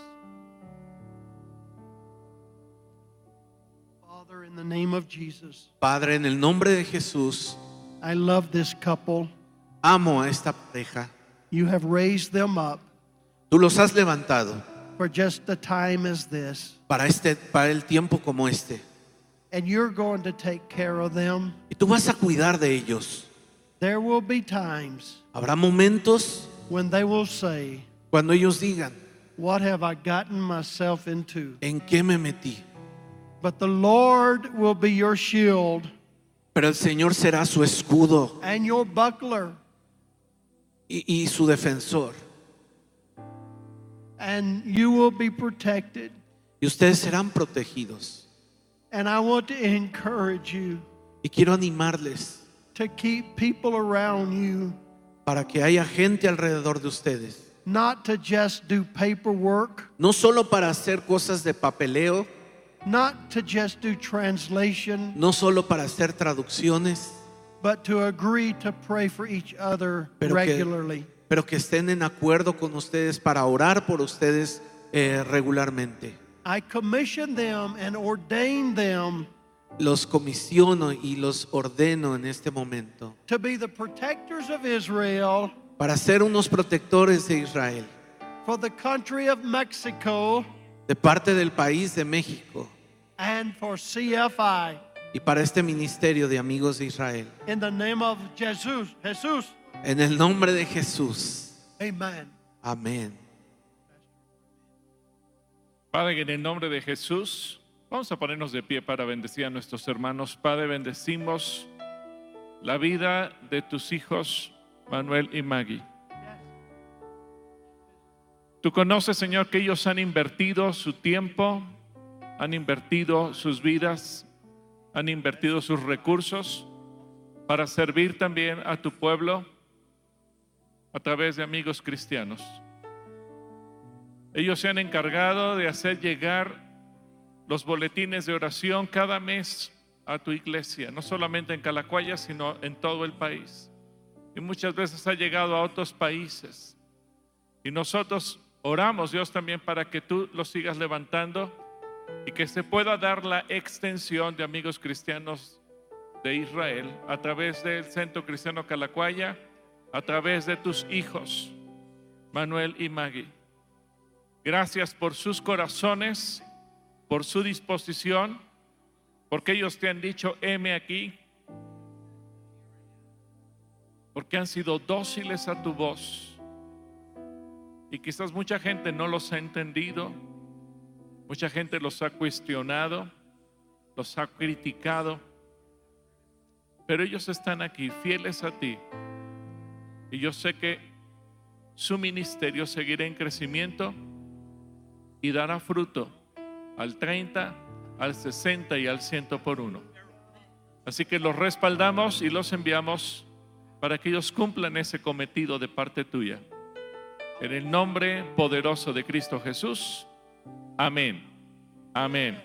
Father, in the name of Jesus, Padre, en el nombre de Jesús, I love this couple. amo a esta pareja. You have raised them up Tú los has levantado for just the time as this, para, este, para el tiempo como este. and you're going to take care of them. Y tú vas a cuidar de ellos. There will be times Habrá momentos when they will say, cuando ellos digan, What have I gotten myself into? ¿en qué me metí? But the Lord will be your shield Pero el Señor será su escudo and your buckler, y, y su defensor. and you will be protected. Y ustedes serán protegidos. And I want to encourage you Y quiero animarles to keep people around you, para que haya gente alrededor de ustedes. not to just do paperwork, No solo para hacer cosas de papeleo, not to just do translation, no solo para hacer traducciones, but to agree to pray for each other Pero que- regularly. pero que estén en acuerdo con ustedes para orar por ustedes eh, regularmente. I commission them and ordain them Los comisiono y los ordeno en este momento to be the protectors of Israel para ser unos protectores de Israel, for the country of Mexico de parte del país de México and for CFI. y para este ministerio de amigos de Israel. In the name of Jesus, Jesus, En el nombre de Jesús. amen. Amén. Padre, en el nombre de Jesús, vamos a ponernos de pie para bendecir a nuestros hermanos. Padre, bendecimos la vida de tus hijos, Manuel y Maggie. Tú conoces, Señor, que ellos han invertido su tiempo, han invertido sus vidas, han invertido sus recursos para servir también a tu pueblo a través de amigos cristianos. Ellos se han encargado de hacer llegar los boletines de oración cada mes a tu iglesia, no solamente en Calacuaya, sino en todo el país. Y muchas veces ha llegado a otros países. Y nosotros oramos, Dios, también para que tú lo sigas levantando y que se pueda dar la extensión de amigos cristianos de Israel a través del Centro Cristiano Calacuaya, a través de tus hijos, Manuel y Maggie. Gracias por sus corazones, por su disposición, porque ellos te han dicho, heme aquí, porque han sido dóciles a tu voz. Y quizás mucha gente no los ha entendido, mucha gente los ha cuestionado, los ha criticado, pero ellos están aquí fieles a ti. Y yo sé que su ministerio seguirá en crecimiento y dará fruto al 30, al 60 y al 100 por uno. Así que los respaldamos y los enviamos para que ellos cumplan ese cometido de parte tuya. En el nombre poderoso de Cristo Jesús. Amén. Amén.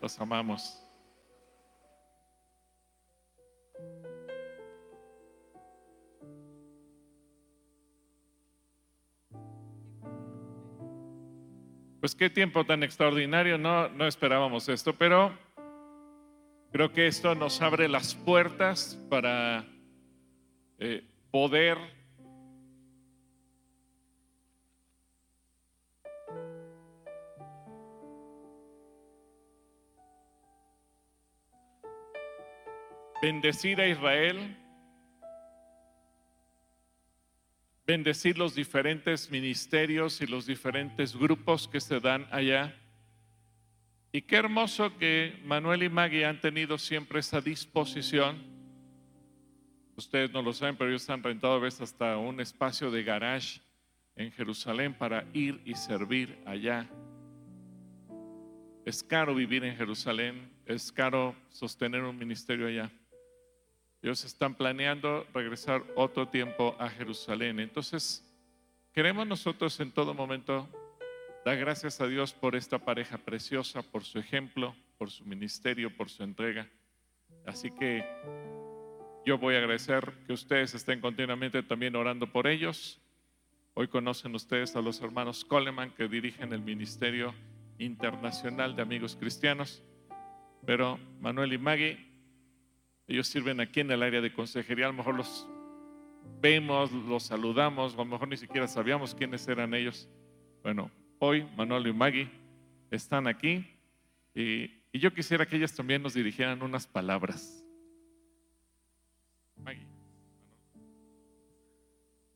Los amamos. Pues qué tiempo tan extraordinario, no, no esperábamos esto, pero creo que esto nos abre las puertas para eh, poder bendecir a Israel, bendecir los diferentes ministerios y los diferentes grupos que se dan allá. Y qué hermoso que Manuel y Maggie han tenido siempre esa disposición. Ustedes no lo saben, pero ellos han rentado a veces hasta un espacio de garage en Jerusalén para ir y servir allá. Es caro vivir en Jerusalén, es caro sostener un ministerio allá. Ellos están planeando regresar otro tiempo a Jerusalén. Entonces, queremos nosotros en todo momento dar gracias a Dios por esta pareja preciosa, por su ejemplo, por su ministerio, por su entrega. Así que yo voy a agradecer que ustedes estén continuamente también orando por ellos. Hoy conocen ustedes a los hermanos Coleman que dirigen el Ministerio Internacional de Amigos Cristianos. Pero Manuel y Maggie ellos sirven aquí en el área de consejería, a lo mejor los vemos, los saludamos, o a lo mejor ni siquiera sabíamos quiénes eran ellos. Bueno, hoy Manuel y Maggie están aquí y, y yo quisiera que ellas también nos dirigieran unas palabras. Maggie.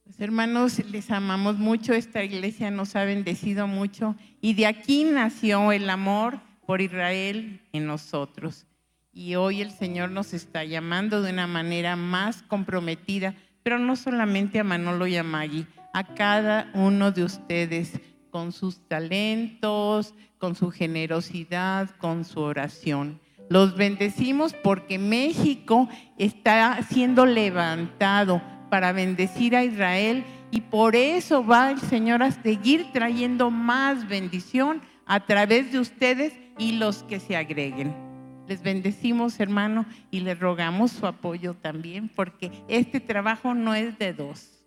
Pues hermanos, les amamos mucho, esta iglesia nos ha bendecido mucho y de aquí nació el amor por Israel en nosotros y hoy el Señor nos está llamando de una manera más comprometida, pero no solamente a Manolo y a Maggie, a cada uno de ustedes con sus talentos, con su generosidad, con su oración. Los bendecimos porque México está siendo levantado para bendecir a Israel y por eso va el Señor a seguir trayendo más bendición a través de ustedes y los que se agreguen. Les bendecimos, hermano, y les rogamos su apoyo también, porque este trabajo no es de dos,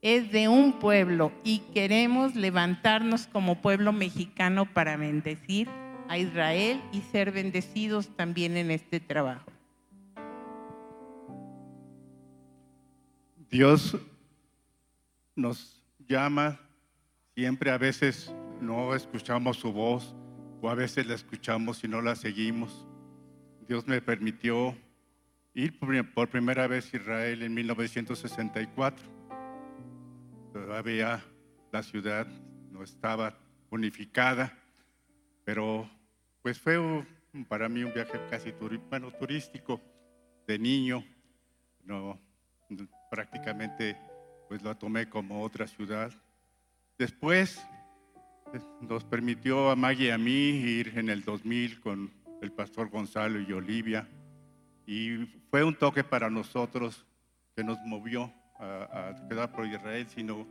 es de un pueblo y queremos levantarnos como pueblo mexicano para bendecir a Israel y ser bendecidos también en este trabajo. Dios nos llama, siempre a veces no escuchamos su voz o a veces la escuchamos y no la seguimos. Dios me permitió ir por primera vez a Israel en 1964. Todavía la ciudad no estaba unificada, pero pues fue para mí un viaje casi turístico de niño. No, prácticamente pues lo tomé como otra ciudad. Después pues, nos permitió a Maggie y a mí ir en el 2000 con el pastor Gonzalo y Olivia. Y fue un toque para nosotros que nos movió a, a quedar por Israel, sino,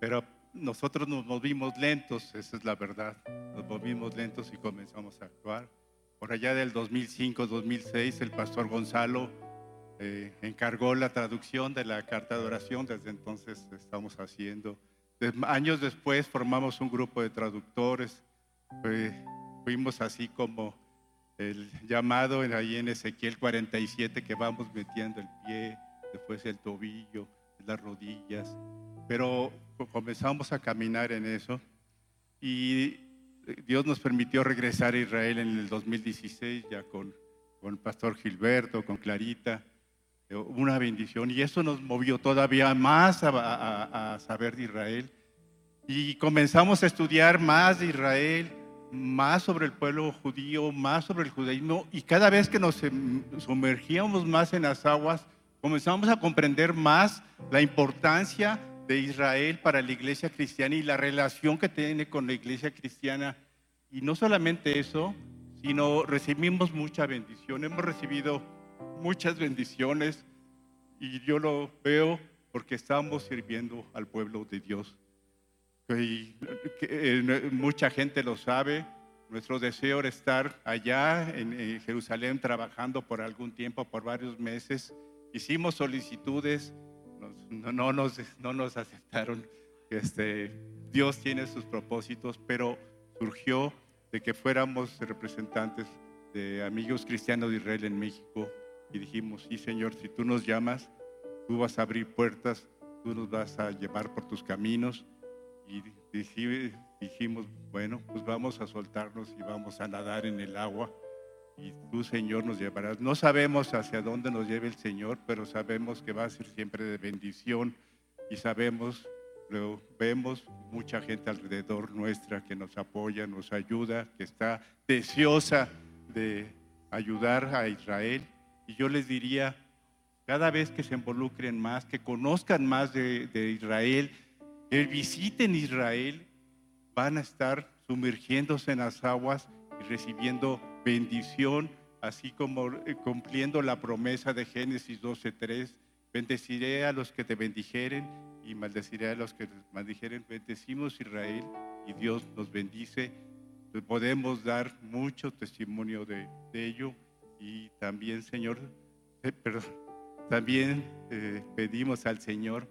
pero nosotros nos movimos lentos, esa es la verdad. Nos movimos lentos y comenzamos a actuar. Por allá del 2005-2006, el pastor Gonzalo eh, encargó la traducción de la carta de oración. Desde entonces estamos haciendo. Años después formamos un grupo de traductores. Fuimos así como el llamado en, ahí en Ezequiel 47 que vamos metiendo el pie, después el tobillo, las rodillas. Pero co- comenzamos a caminar en eso y Dios nos permitió regresar a Israel en el 2016 ya con, con pastor Gilberto, con Clarita. Eh, Una bendición y eso nos movió todavía más a- a saber de Israel. Y comenzamos a estudiar más de Israel, más sobre el pueblo judío, más sobre el judaísmo. Y cada vez que nos em, sumergíamos más en las aguas, comenzamos a comprender más la importancia de Israel para la iglesia cristiana y la relación que tiene con la iglesia cristiana. Y no solamente eso, sino recibimos mucha bendición. Hemos recibido muchas bendiciones y yo lo veo porque estamos sirviendo al pueblo de Dios. Y eh, mucha gente lo sabe. Nuestro deseo era estar allá en, Jerusalén trabajando por algún tiempo, por varios meses. Hicimos solicitudes, no, no nos, no nos aceptaron. Este, Dios tiene sus propósitos, pero surgió de que fuéramos representantes de amigos cristianos de Israel en México y dijimos, sí Señor, si tú nos llamas, tú vas a abrir puertas, tú nos vas a llevar por tus caminos. Y dij- dijimos, bueno, pues vamos a soltarnos y vamos a nadar en el agua. Y tú, Señor, nos llevarás. No sabemos hacia dónde nos lleve el Señor, pero sabemos que va a ser siempre de bendición. Y sabemos, lo vemos mucha gente alrededor nuestra que nos apoya, nos ayuda, que está deseosa de ayudar a Israel. Y yo les diría, cada vez que se involucren más, que conozcan más de, de Israel, que visiten Israel, van a estar sumergiéndose en las aguas y recibiendo bendición, así como eh, cumpliendo la promesa de Génesis 12:3. Bendeciré a los que te bendijeren y maldeciré a los que te maldijeren. Bendecimos Israel y Dios nos bendice. Podemos dar mucho testimonio de, ello y también, Señor, eh, también eh, pedimos al Señor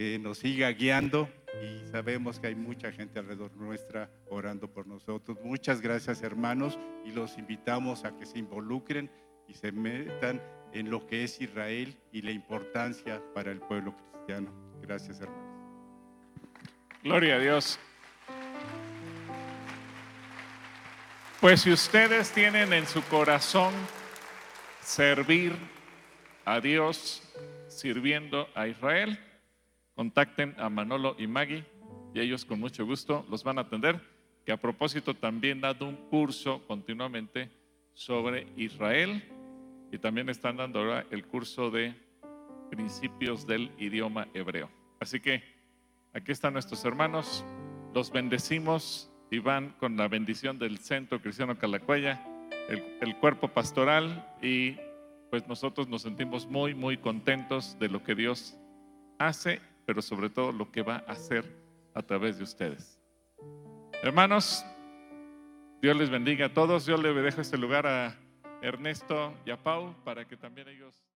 que nos siga guiando y sabemos que hay mucha gente alrededor nuestra orando por nosotros. Muchas gracias hermanos y los invitamos a que se involucren y se metan en lo que es Israel y la importancia para el pueblo cristiano. Gracias hermanos. Gloria a Dios. Pues si ustedes tienen en su corazón servir a Dios sirviendo a Israel, contacten a Manolo y Maggie y ellos con mucho gusto los van a atender, que a propósito también dado un curso continuamente sobre Israel y también están dando ahora el curso de principios del idioma hebreo. Así que aquí están nuestros hermanos, los bendecimos y van con la bendición del Centro Cristiano Calacuaya, el, el cuerpo pastoral y pues nosotros nos sentimos muy, muy contentos de lo que Dios hace, pero sobre todo lo que va a hacer a través de ustedes. Hermanos, Dios les bendiga a todos. Yo le dejo este lugar a Ernesto y a Pau para que también ellos...